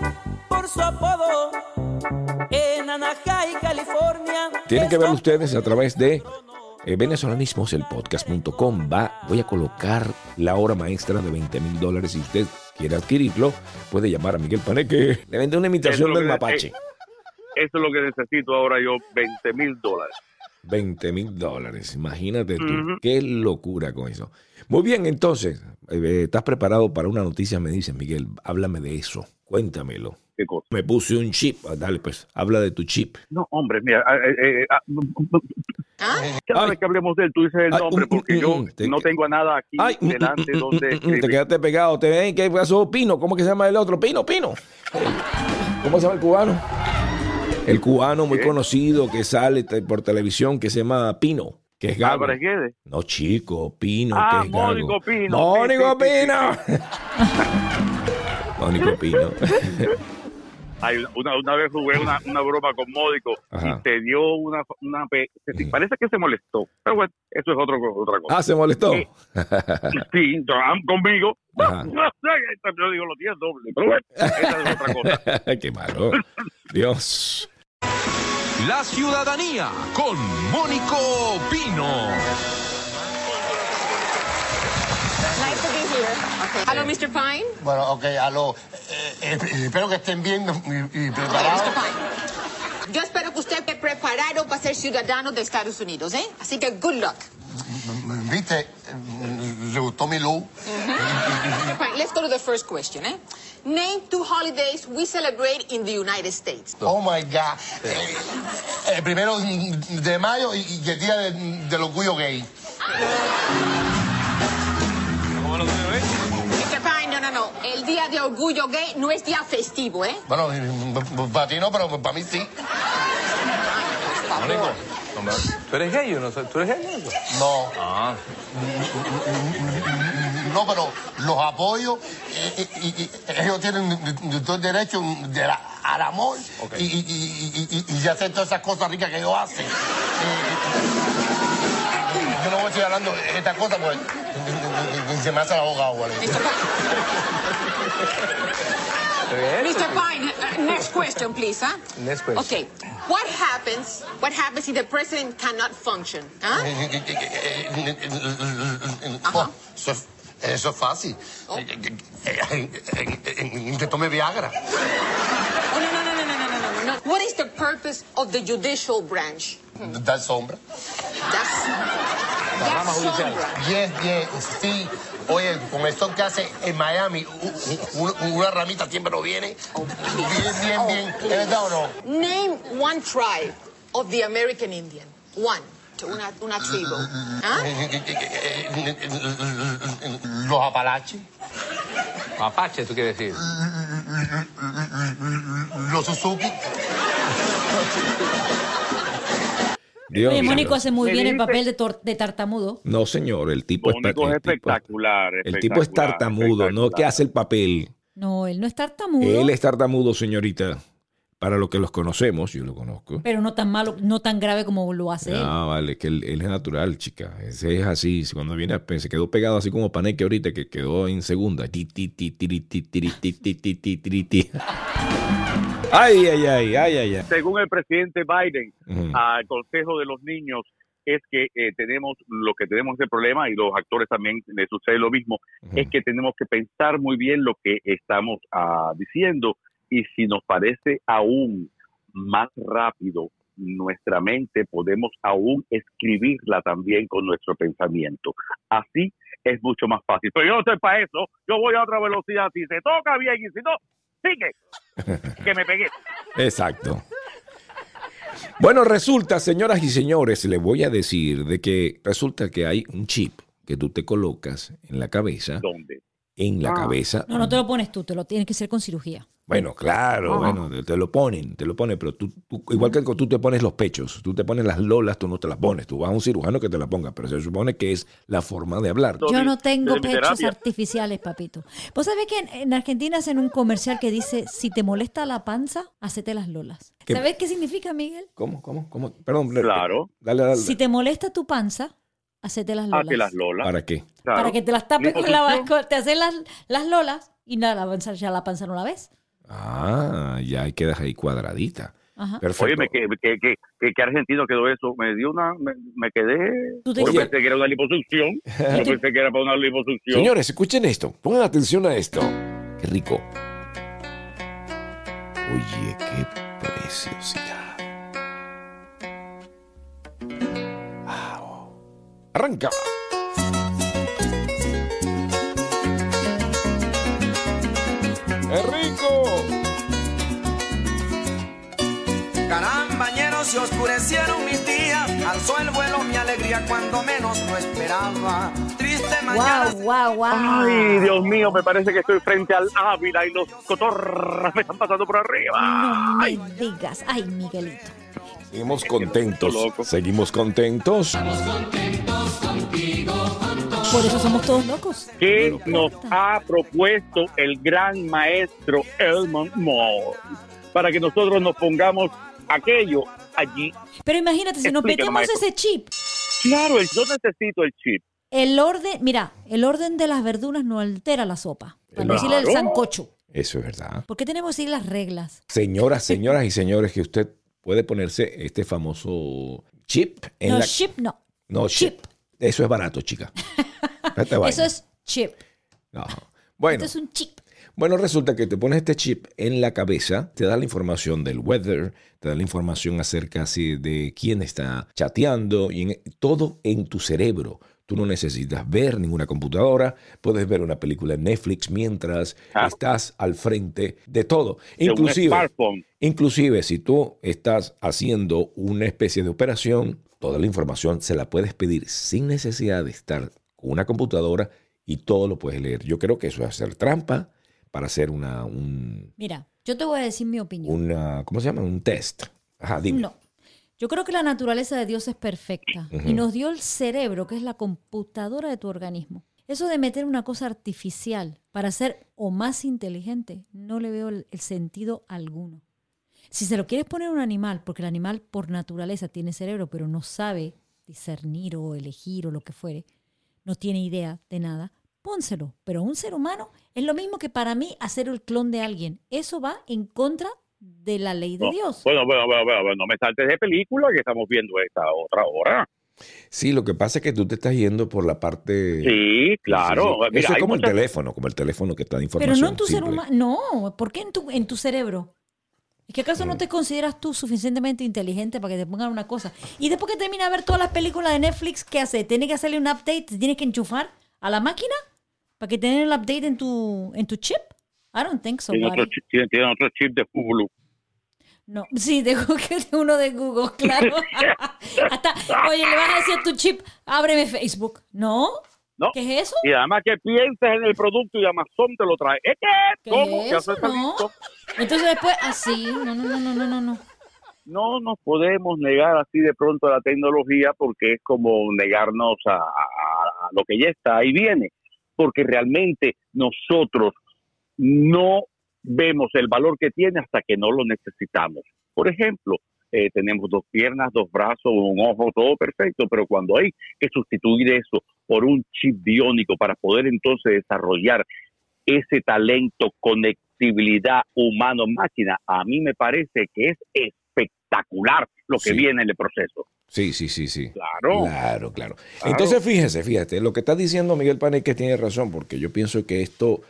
Speaker 8: por su apodo. En Anaheim, California.
Speaker 1: Tienen que verlo ustedes a través de eh, venezolanismoselpodcast.com. Va, voy a colocar la hora maestra de 20 mil dólares. Si usted quiere adquirirlo, puede llamar a Miguel Paneque. Le vende una imitación del
Speaker 5: que-
Speaker 1: mapache.
Speaker 5: eh, Eso es lo que necesito ahora yo, 20 mil dólares.
Speaker 1: 20 mil dólares. Imagínate tú. Qué locura con eso. Muy bien, entonces, eh, ¿estás preparado para una noticia? Me dices, Miguel, háblame de eso. Cuéntamelo.
Speaker 5: ¿Qué cosa?
Speaker 1: Me puse un chip. Ah, Dale, pues, habla de tu chip.
Speaker 5: No, hombre, mira, ah, eh, eh, ah, cada
Speaker 1: Ay.
Speaker 5: vez que hablemos de él, tú dices el
Speaker 1: Ay,
Speaker 5: nombre, porque
Speaker 1: mm,
Speaker 5: yo
Speaker 1: te-
Speaker 5: no tengo a nada aquí
Speaker 1: Ay,
Speaker 5: delante
Speaker 1: mm,
Speaker 5: donde
Speaker 1: mm, te quedaste pegado. Te ven, ¿qué pasó? Pino. ¿Cómo que se llama el otro? Pino, Pino. ¿Cómo se llama el cubano? El cubano muy
Speaker 5: ¿Qué?
Speaker 1: conocido que sale por televisión que se llama Pino, que es gago.
Speaker 5: Álvarez Guedes.
Speaker 1: No, chico, Pino,
Speaker 5: Ah,
Speaker 1: que es gago.
Speaker 5: Mónico Pino.
Speaker 1: Mónico
Speaker 5: Sí, sí, sí,
Speaker 1: Pino. Mónico Pino.
Speaker 5: Ay, una, una vez jugué una, una broma con Módico
Speaker 1: Ajá.
Speaker 5: y te dio una, una parece que se molestó. Pero bueno, eso es otro, otra cosa.
Speaker 1: Ah, se molestó.
Speaker 5: Sí. Sí, am- conmigo.
Speaker 1: Ajá.
Speaker 5: No sé, yo digo los 10 dobles. Pero bueno, esa es otra cosa.
Speaker 1: Qué malo. Dios.
Speaker 9: La ciudadanía con Mónico Pino.
Speaker 10: Hello, Mr. Pine.
Speaker 11: Bueno, ok, aló. Eh, eh, espero que estén bien y, y preparados.
Speaker 10: Mr. Pine. Yo espero que usted esté preparado para ser ciudadano de Estados Unidos, ¿eh? Así que good luck.
Speaker 11: ¿Viste? Le gustó mi look.
Speaker 10: Mr. Pine, let's go to the first question, ¿eh? Name two holidays we celebrate in the United States.
Speaker 11: Oh my God. Eh, el primero de mayo y, y el día de- del orgullo gay.
Speaker 10: Mr. Pine, no, no, no. El día de orgullo gay no es día festivo, ¿eh?
Speaker 11: Bueno, para ti no, pero para mí sí.
Speaker 10: Por favor.
Speaker 9: ¿Tú eres gay o no? ¿Tú eres gay?
Speaker 11: No.
Speaker 9: Ah.
Speaker 11: No, pero los apoyo. eh, y, y- y ellos tienen todo el derecho de la- al amor y, y, y, y- y de hacer todas esas cosas ricas que ellos hacen. Eh, yo no voy a seguir hablando de estas cosas porque se me hace la boca agua.
Speaker 10: Mr. Pine. Mr. Pine, uh, next question, please, huh?
Speaker 9: Next question.
Speaker 10: Okay. What happens? What happens if the president cannot function? Huh?
Speaker 11: Eso, es, eso es fácil.
Speaker 10: Oh.
Speaker 11: Que tome Viagra.
Speaker 10: Oh, no, no, no, no, no, no, no, no. What is the purpose of the judicial branch?
Speaker 11: Dar sombra.
Speaker 10: That's sombra.
Speaker 11: Bien, bien, sí. Oye, con el sol que hace en Miami, u- u- una ramita siempre nos viene. Bien, bien, bien. ¿Es verdad o no?
Speaker 10: Name one tribe of the American Indian. One. Una, una tribu. ¿Ah?
Speaker 11: Los apalaches,
Speaker 9: Mapache, tú quieres decir.
Speaker 11: los Suzuki.
Speaker 1: Dios
Speaker 4: Oye. Mónico hace muy bien el papel de, de tartamudo.
Speaker 1: No, señor, el tipo,
Speaker 5: Mónico es
Speaker 1: el tipo-
Speaker 5: espectacular.
Speaker 1: el tipo es
Speaker 5: espectacular,
Speaker 1: tartamudo, no
Speaker 5: espectacular.
Speaker 1: que hace el papel.
Speaker 4: No, él no es tartamudo.
Speaker 1: Él es tartamudo, señorita. Para los que los conocemos, yo lo conozco.
Speaker 4: Pero no tan malo, no tan grave como lo hace él.
Speaker 1: Ah, vale, que él, él es natural, chica. Ese es así. Cuando viene, a- se quedó pegado así como Paneque ahorita, que quedó en segunda. Ay, ay, ay, ay, ay.
Speaker 5: Según el presidente Biden, al Consejo de los Niños, es que eh, tenemos lo que tenemos ese problema y los actores también les sucede lo mismo, es que tenemos que pensar muy bien lo que estamos ah, diciendo y si nos parece aún más rápido nuestra mente, podemos aún escribirla también con nuestro pensamiento. Así es mucho más fácil. Pero yo no estoy para eso, yo voy a otra velocidad, si se toca bien y si no, sigue, que me pegué.
Speaker 1: Exacto. Bueno, resulta, señoras y señores, le voy a decir de que resulta que hay un chip que tú te colocas en la cabeza,
Speaker 5: ¿Dónde?
Speaker 1: En la
Speaker 5: Ah.
Speaker 1: cabeza.
Speaker 4: No, no te lo pones tú, te lo tienes que hacer con cirugía.
Speaker 1: Bueno, claro, bueno, te lo ponen, te lo ponen, pero tú, tú- igual que tú te pones los pechos, tú te pones las lolas, tú no te las pones, tú vas a un cirujano que te la ponga, pero se supone que es la forma de hablar.
Speaker 4: Yo no tengo pechos artificiales, papito. ¿Vos sabés que en, en Argentina hacen un comercial que dice, si te molesta la panza, hacete las lolas?
Speaker 1: ¿Qué?
Speaker 4: ¿Sabés qué significa, Miguel?
Speaker 1: ¿Cómo, cómo, cómo? Perdón,
Speaker 5: Claro.
Speaker 1: Dale, dale.
Speaker 4: Si te molesta tu panza, hacerte las
Speaker 5: Ah,
Speaker 4: lolas.
Speaker 5: las lolas.
Speaker 1: ¿Para qué?
Speaker 5: Claro.
Speaker 4: Para que te las tapes con la te haces las, las lolas y nada, la ya la panza no la ves.
Speaker 1: Ah, ya ahí quedas ahí cuadradita.
Speaker 4: Ajá.
Speaker 1: Perfecto.
Speaker 5: Oye, me, que, que, que, que, que argentino quedó eso. Me dio una. Me, me quedé.
Speaker 4: Tú te-
Speaker 5: Yo pensé que era una liposucción. Yo pensé que era para una liposucción.
Speaker 1: Señores, escuchen esto. Pongan atención a esto. Qué rico. Oye, qué preciosidad. Arranca. ¡Es rico!
Speaker 7: Carambañeros se oscurecieron mis días, alzó el vuelo mi alegría cuando menos lo esperaba. Triste mañana.
Speaker 4: Wow, wow, wow.
Speaker 5: Ay, Dios mío, me parece que estoy frente al Ávila y los cotorras me están pasando por arriba.
Speaker 4: No me
Speaker 5: Ay,
Speaker 4: digas. Ay, Miguelito.
Speaker 1: Seguimos contentos.
Speaker 5: loco.
Speaker 1: Seguimos contentos.
Speaker 4: Por eso somos todos locos.
Speaker 5: ¿Qué
Speaker 4: No
Speaker 5: nos ha propuesto el gran maestro Elmond Moore para que nosotros nos pongamos aquello allí?
Speaker 4: Pero imagínate, si nos metemos
Speaker 5: maestro.
Speaker 4: ese chip,
Speaker 5: Claro, yo necesito el chip.
Speaker 4: el orden, mira, el orden de las verduras no altera la sopa. Para decirle el sancocho.
Speaker 1: Eso es verdad.
Speaker 4: ¿Por qué tenemos que seguir las reglas?
Speaker 1: Señoras, señoras y señores, que usted puede ponerse este famoso chip en
Speaker 4: No,
Speaker 1: la...
Speaker 4: chip no.
Speaker 1: No, chip.
Speaker 4: chip.
Speaker 1: Eso es barato, chica.
Speaker 4: Eso es chip.
Speaker 1: No. Bueno,
Speaker 4: Esto es un chip.
Speaker 1: bueno, resulta que te pones este chip en la cabeza, te da la información del weather, te da la información acerca así de quién está chateando y en- todo en tu cerebro. Tú no necesitas ver ninguna computadora, puedes ver una película en Netflix mientras
Speaker 5: Ah.
Speaker 1: estás al frente de todo.
Speaker 5: De un
Speaker 1: Inclusive,
Speaker 5: smartphone.
Speaker 1: Inclusive si tú estás haciendo una especie de operación, toda la información se la puedes pedir sin necesidad de estar con una computadora y todo lo puedes leer. Yo creo que eso es hacer trampa para hacer una, un,
Speaker 4: Mira, yo te voy a decir mi opinión.
Speaker 1: una ¿cómo se llama? Un test. Ajá, dime.
Speaker 4: No. Yo creo que la naturaleza de Dios es perfecta y nos dio el cerebro, que es la computadora de tu organismo. Eso de meter una cosa artificial para ser o más inteligente, no le veo el, el sentido alguno. Si se lo quieres poner a un animal, porque el animal por naturaleza tiene cerebro, pero no sabe discernir o elegir o lo que fuere, no tiene idea de nada, pónselo. Pero un ser humano es lo mismo que para mí hacer el clon de alguien. Eso va en contra de la ley de
Speaker 5: No.
Speaker 4: Dios.
Speaker 5: Bueno, bueno, bueno, bueno, bueno, no me saltes de película que estamos viendo esta otra hora.
Speaker 1: Sí, lo que pasa es que tú te estás yendo por la parte...
Speaker 5: Sí, claro.
Speaker 1: Sí, sí.
Speaker 5: Mira,
Speaker 1: Eso es como
Speaker 5: muchas-
Speaker 1: el teléfono, como el teléfono que está de
Speaker 4: Pero
Speaker 1: información.
Speaker 4: no en tu ser humano. No, ¿por qué en tu, en tu cerebro? ¿Es que acaso no te consideras tú suficientemente inteligente para que te pongan una cosa? Y después que termina de ver todas las películas de Netflix, ¿qué hace? ¿Tiene que hacerle un update? ¿Te tienes que enchufar a la máquina para que tenga el update en tu, en tu chip? I don't think so,
Speaker 5: Tiene otro, chip, otro de Hulu.
Speaker 4: No, sí, tengo que uno de Google, claro. Hasta, oye, le vas a decir a tu chip, ábreme Facebook. ¿No?
Speaker 5: ¿No?
Speaker 4: ¿Qué es eso?
Speaker 5: Y además que pienses en el producto y Amazon te lo trae. ¿Es que?
Speaker 4: ¿Qué
Speaker 5: ¿Cómo?
Speaker 4: es eso? No. Entonces después, así, no, no, no, no, no, no, no.
Speaker 5: No nos podemos negar así de pronto a la tecnología porque es como negarnos a, a- lo que ya está y viene. Porque realmente nosotros no vemos el valor que tiene hasta que no lo necesitamos. Por ejemplo, eh, tenemos dos piernas, dos brazos, un ojo, todo perfecto, pero cuando hay que sustituir eso por un chip biónico para poder entonces desarrollar ese talento, conectividad humano-máquina, a mí me parece que es espectacular lo que
Speaker 1: Sí.
Speaker 5: viene en el proceso.
Speaker 1: Sí, sí, sí, sí.
Speaker 5: Claro.
Speaker 1: Claro, claro. Entonces, fíjese, fíjate, lo que está diciendo Miguel Paneque tiene razón, porque yo pienso que esto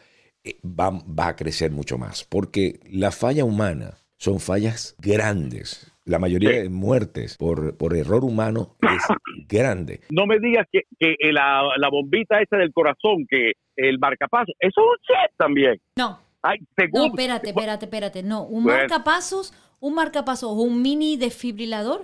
Speaker 1: eh, va, va a crecer mucho más, porque la falla humana son fallas grandes. La mayoría
Speaker 5: Sí.
Speaker 1: de muertes por, por error humano es grande.
Speaker 5: No me digas que, que la, la bombita esa del corazón, que el marcapaso, eso es un chip también.
Speaker 4: No,
Speaker 5: Ay,
Speaker 4: No, espérate, espérate, espérate. No, un
Speaker 5: Bueno.
Speaker 4: marcapasos, un marcapasos o un mini desfibrilador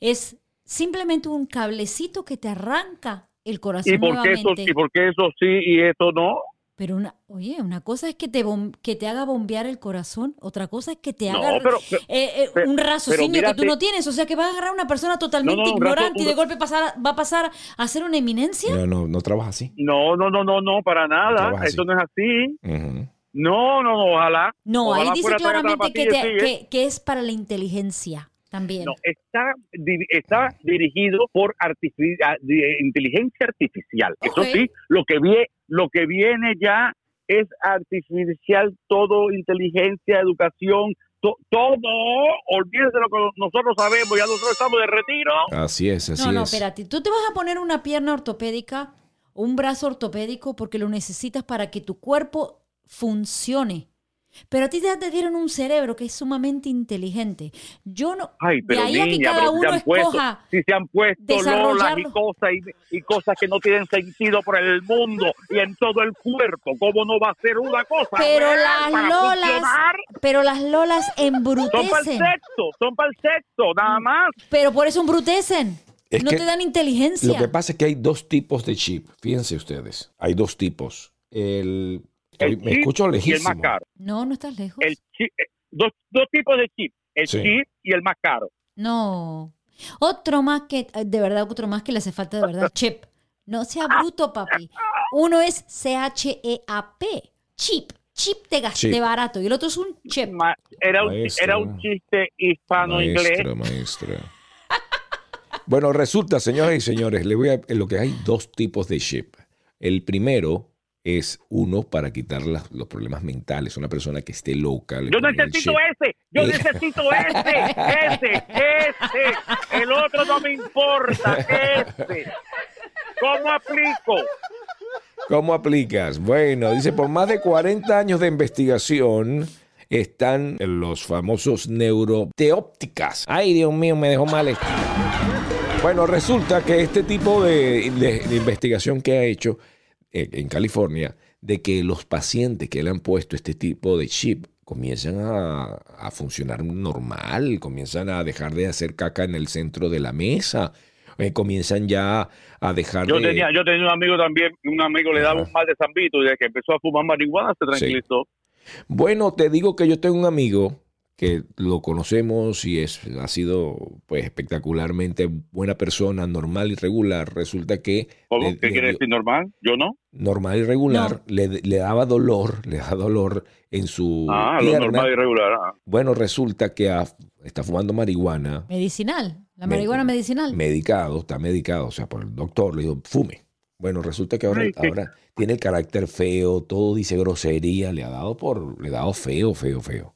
Speaker 4: es simplemente un cablecito que te arranca el corazón
Speaker 5: ¿Y por, qué eso,
Speaker 4: nuevamente.
Speaker 5: ¿Y por qué eso sí y eso no?
Speaker 4: Pero una, oye, una cosa es que te bom- que te haga bombear el corazón, otra cosa es que te
Speaker 5: No,
Speaker 4: haga
Speaker 5: pero- pero-
Speaker 4: eh, eh,
Speaker 5: pero-
Speaker 4: un raciocinio que tú no tienes, o sea que vas a agarrar a una persona totalmente
Speaker 5: No, no, un
Speaker 4: ignorante y de golpe pasar, va a pasar a ser una eminencia.
Speaker 1: No, no, no trabaja así.
Speaker 5: No, no, no, no, no, para nada. Eso no es así. No, no, no, ojalá.
Speaker 4: No,
Speaker 5: Ojalá
Speaker 4: ahí dice claramente que, te- que, que es para la inteligencia. También.
Speaker 5: No, está, está dirigido por inteligencia artificial. Eso
Speaker 4: Ok.
Speaker 5: sí, lo que, vie- lo que viene ya es artificial, todo inteligencia, educación, to- todo. Olvídense lo que nosotros sabemos, ya nosotros estamos de retiro.
Speaker 1: Así es, así
Speaker 4: no, no,
Speaker 1: es.
Speaker 4: espérate. Tú te vas a poner una pierna ortopédica o un brazo ortopédico porque lo necesitas para que tu cuerpo funcione. Pero a ti ya te dieron un cerebro que es sumamente inteligente. Yo no.
Speaker 5: Ay, pero
Speaker 4: de ahí a que
Speaker 5: niña,
Speaker 4: cada
Speaker 5: pero si se
Speaker 4: uno
Speaker 5: puesto, si se han puesto lolas y cosas y, y cosas que no tienen sentido por el mundo y en todo el cuerpo, ¿cómo no va a ser una cosa?
Speaker 4: Pero
Speaker 5: real
Speaker 4: las
Speaker 5: para
Speaker 4: lolas,
Speaker 5: funcionar?
Speaker 4: pero las lolas
Speaker 5: Son para el
Speaker 4: embrutecen.
Speaker 5: sexo, son para el sexo, nada más.
Speaker 4: Pero por eso embrutecen.
Speaker 1: Es
Speaker 4: no
Speaker 1: que
Speaker 4: te dan inteligencia.
Speaker 1: Lo que pasa es que hay dos tipos de chip. Fíjense ustedes. Hay dos tipos. El,
Speaker 5: El
Speaker 1: me
Speaker 5: chip
Speaker 1: escucho
Speaker 5: y el
Speaker 1: lejísimo.
Speaker 5: más caro.
Speaker 4: No, no estás lejos.
Speaker 5: El chip, eh, dos, dos tipos de chip, el
Speaker 1: Sí.
Speaker 5: chip y el más caro.
Speaker 4: No. Otro más que, eh, de verdad, otro más que le hace falta de verdad, chip. No sea bruto, papi. Uno es C-H-E-A-P, chip. Chip de, gas,
Speaker 1: Chip.
Speaker 4: de barato. Y el otro es un chip.
Speaker 5: Ma- Era un, era un chiste hispano-inglés.
Speaker 1: Maestra, maestra. Bueno, resulta, señoras y señores, le voy a, lo que hay dos tipos de chip. El primero es uno para quitar las- los problemas mentales. Una persona que esté loca.
Speaker 5: Yo necesito ese, yo
Speaker 1: Eh.
Speaker 5: necesito ese, ese, ese. El otro no me importa, ese. ¿Cómo aplico?
Speaker 1: ¿Cómo aplicas? Bueno, dice, por más de 40 años de investigación están los famosos neuroteópticas. Ay, Dios mío, me dejó mal esto. Bueno, resulta que este tipo de, de- de investigación que ha hecho en California, de que los pacientes que le han puesto este tipo de chip comienzan a, a funcionar normal, comienzan a dejar de hacer caca en el centro de la mesa, eh, comienzan ya a dejar
Speaker 5: Yo
Speaker 1: de...
Speaker 5: tenía, yo tenía un amigo también, un amigo le daba un mal de zambito y desde que empezó a fumar marihuana se tranquilizó.
Speaker 1: Bueno, te digo que yo tengo un amigo que lo conocemos y es, ha sido pues espectacularmente buena persona, normal y regular. Resulta que
Speaker 5: ¿Cómo?
Speaker 1: le-
Speaker 5: ¿Qué
Speaker 1: le
Speaker 5: quiere decir normal? Yo no.
Speaker 1: normal y regular le, le daba dolor, le daba dolor en su
Speaker 5: Ah, lo normal y regular. ah.
Speaker 1: Bueno, resulta que ha- está fumando marihuana,
Speaker 4: Medicinal. La
Speaker 1: Me-
Speaker 4: marihuana medicinal.
Speaker 1: medicado, está medicado, o sea, por el doctor le dijo, fume. Bueno, resulta que ahora,
Speaker 5: Ay,
Speaker 1: ahora tiene el carácter feo, todo dice grosería, le ha dado por, le ha dado feo, feo, feo.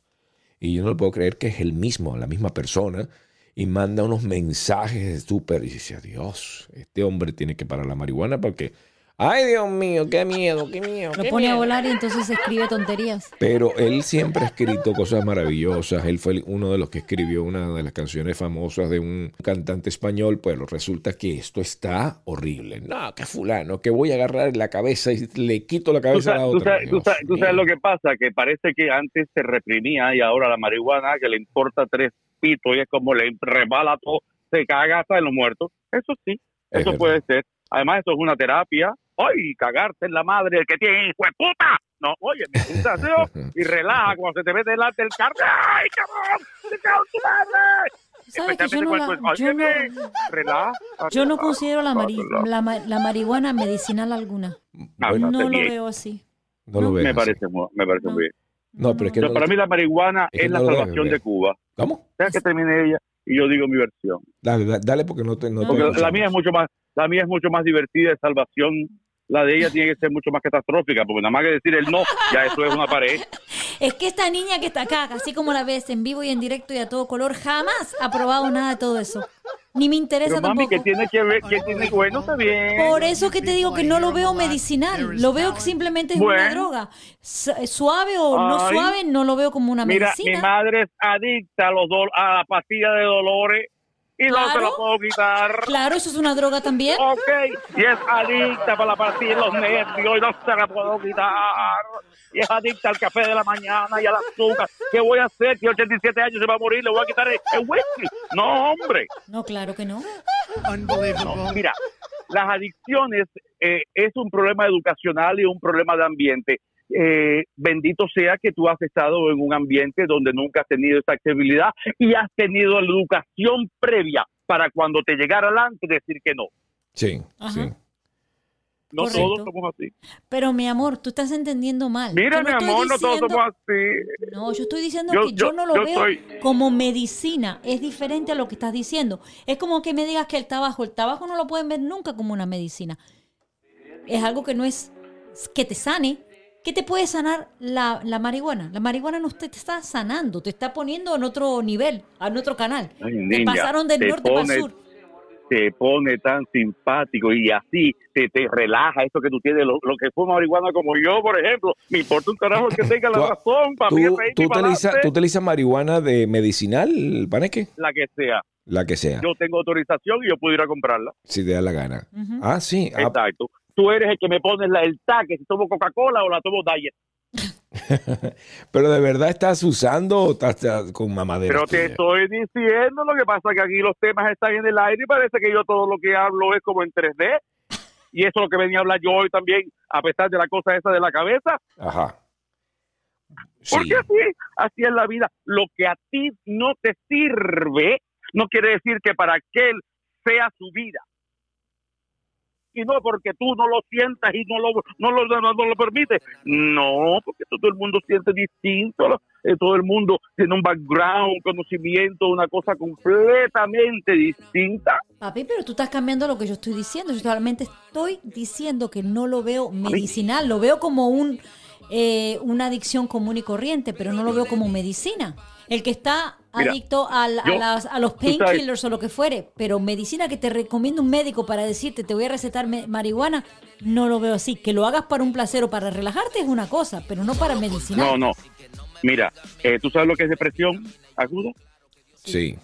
Speaker 1: Y yo no le puedo creer que es el mismo, la misma persona, y manda unos mensajes súper, y dice, Dios, este hombre tiene que parar la marihuana porque, ay Dios mío, qué miedo, qué miedo.
Speaker 4: Lo
Speaker 1: qué
Speaker 4: pone a
Speaker 1: miedo".
Speaker 4: volar y entonces escribe tonterías.
Speaker 1: Pero él siempre ha escrito cosas maravillosas. Él fue uno de los que escribió una de las canciones famosas de un cantante español. Pero resulta que esto está horrible. No, que fulano, que voy a agarrar la cabeza y le quito la
Speaker 5: Tú
Speaker 1: cabeza a la
Speaker 5: sabes, tú
Speaker 1: otra.
Speaker 5: sabes- tú sabes- tú sabes lo que pasa, que parece que antes se reprimía y ahora la marihuana que le importa tres pitos y es como le resbala todo, se caga hasta en los muertos. Eso sí,
Speaker 1: Es
Speaker 5: eso
Speaker 1: verdad.
Speaker 5: puede ser. Además, eso es una terapia. ¡Ay, cagarte en la madre el que tiene hijo de puta! No, oye, mi sensación y relaja cuando se te ve delante el carro. ¡Ay, cabrón! ¡Se cago en tu madre!
Speaker 4: ¿Sabes que yo no,
Speaker 5: cuando
Speaker 4: la,
Speaker 5: es-
Speaker 4: yo, no,
Speaker 5: óyeme, relaja,
Speaker 4: yo no considero la, mari- la, la marihuana medicinal alguna?
Speaker 1: Bueno,
Speaker 5: no
Speaker 4: lo
Speaker 5: bien.
Speaker 4: veo así.
Speaker 1: no lo
Speaker 5: Me
Speaker 1: veas.
Speaker 5: parece, me parece
Speaker 4: No.
Speaker 5: muy bien.
Speaker 1: No, pero es que
Speaker 5: para mí la marihuana
Speaker 1: es que
Speaker 5: es, la salvación de Cuba.
Speaker 1: ¿Cómo?
Speaker 5: Deja que termine ella y yo digo mi versión.
Speaker 1: Dale, da- dale porque no te. No te
Speaker 5: Porque la mía es mucho más, la mía es mucho más divertida de salvación. La de ella tiene que ser mucho más catastrófica, porque nada más que decir el no, ya eso es una pared.
Speaker 4: Es que esta niña que está acá, así como la ves en vivo y en directo y a todo color, jamás ha probado nada de todo eso. Ni me interesa
Speaker 5: Pero mami,
Speaker 4: tampoco.
Speaker 5: que tiene que ver, que tiene bueno, está bien.
Speaker 4: Por eso que te digo que no lo veo medicinal, lo veo que simplemente es una droga. Su- Suave o no
Speaker 5: Ay.
Speaker 4: suave, no lo veo como una
Speaker 5: Mira, mi
Speaker 4: medicina.
Speaker 5: madre es adicta a los dol- a la pastilla de dolores y no se
Speaker 4: Claro.
Speaker 5: la puedo quitar.
Speaker 4: Claro, eso es una droga también.
Speaker 5: Ok, y es adicta para de los nervios y no se la puedo quitar. Y es adicta al café de la mañana y al azúcar. ¿Qué voy a hacer? Que 87 años se va a morir, le voy a quitar el, el whisky. No, hombre.
Speaker 4: No, claro que no.
Speaker 5: No, mira, las adicciones eh, es un problema educacional y un problema de ambiente. Eh, bendito sea que tú has estado en un ambiente donde nunca has tenido esa accesibilidad y has tenido la educación previa para cuando te llegara adelante decir que no.
Speaker 1: Sí,
Speaker 4: Ajá.
Speaker 1: sí.
Speaker 5: No
Speaker 4: Correcto.
Speaker 5: todos somos así.
Speaker 4: Pero mi amor, tú estás entendiendo mal.
Speaker 5: Mira, mi amor, no todos somos así.
Speaker 4: No, yo estoy diciendo
Speaker 5: Yo-
Speaker 4: que yo,
Speaker 5: yo-
Speaker 4: no lo
Speaker 5: yo
Speaker 4: veo
Speaker 5: soy-
Speaker 4: como medicina. Es diferente a lo que estás diciendo. Es como que me digas que el tabaco, el tabaco no lo pueden ver nunca como una medicina. Es algo que no es que te sane. ¿Qué te puede sanar la, la marihuana? La marihuana no te, te está sanando, te está poniendo en otro nivel, en otro canal.
Speaker 5: Ay,
Speaker 4: te pasaron del
Speaker 5: te
Speaker 4: norte para el
Speaker 5: pone-
Speaker 4: sur.
Speaker 5: te pone tan simpático y así te, te relaja eso que tú tienes, lo, lo que fue marihuana como yo, por ejemplo. Me importa un carajo que tenga la razón, para mí
Speaker 1: ¿Tú,
Speaker 5: reír
Speaker 1: tú
Speaker 5: adelante,
Speaker 1: tú utilizas marihuana de medicinal, paneque?
Speaker 5: la que sea.
Speaker 1: La que sea,
Speaker 5: Yo tengo autorización y yo puedo ir a comprarla.
Speaker 1: si te da la gana. Ah, sí. Ah,
Speaker 5: Exacto. Tú eres el que me pones la, el tag, que si tomo Coca-Cola o la tomo Diet.
Speaker 1: pero de verdad estás usando o estás, estás con mamadera.
Speaker 5: Pero te estoy diciendo, lo que pasa es que aquí los temas están en el aire y parece que yo todo lo que hablo es como en 3D. Y eso es lo que venía a hablar yo hoy también, a pesar de la cosa esa de la cabeza.
Speaker 1: Ajá. Sí.
Speaker 5: Porque así, así es la vida. Lo que a ti no te sirve, no quiere decir que para aquel sea su vida. Y no porque tú no lo sientas y no lo, no lo, no, no lo permites. No, porque todo el mundo siente distinto. eh, Todo el mundo tiene un background, un conocimiento, una cosa completamente distinta.
Speaker 4: Papi, pero tú estás cambiando lo que yo estoy diciendo. Yo solamente estoy diciendo que no lo veo medicinal, lo veo como un eh, una adicción común y corriente, pero no lo veo como medicina. El que está
Speaker 5: Mira,
Speaker 4: adicto al- a, las- a los painkillers o lo que fuere, pero medicina que te recomienda un médico para decirte te voy a recetar marihuana, no lo veo así. Que lo hagas para un placer o para relajarte es una cosa, pero no para medicinar.
Speaker 5: No, no. Mira, eh, ¿tú sabes lo que es depresión aguda?
Speaker 1: Sí,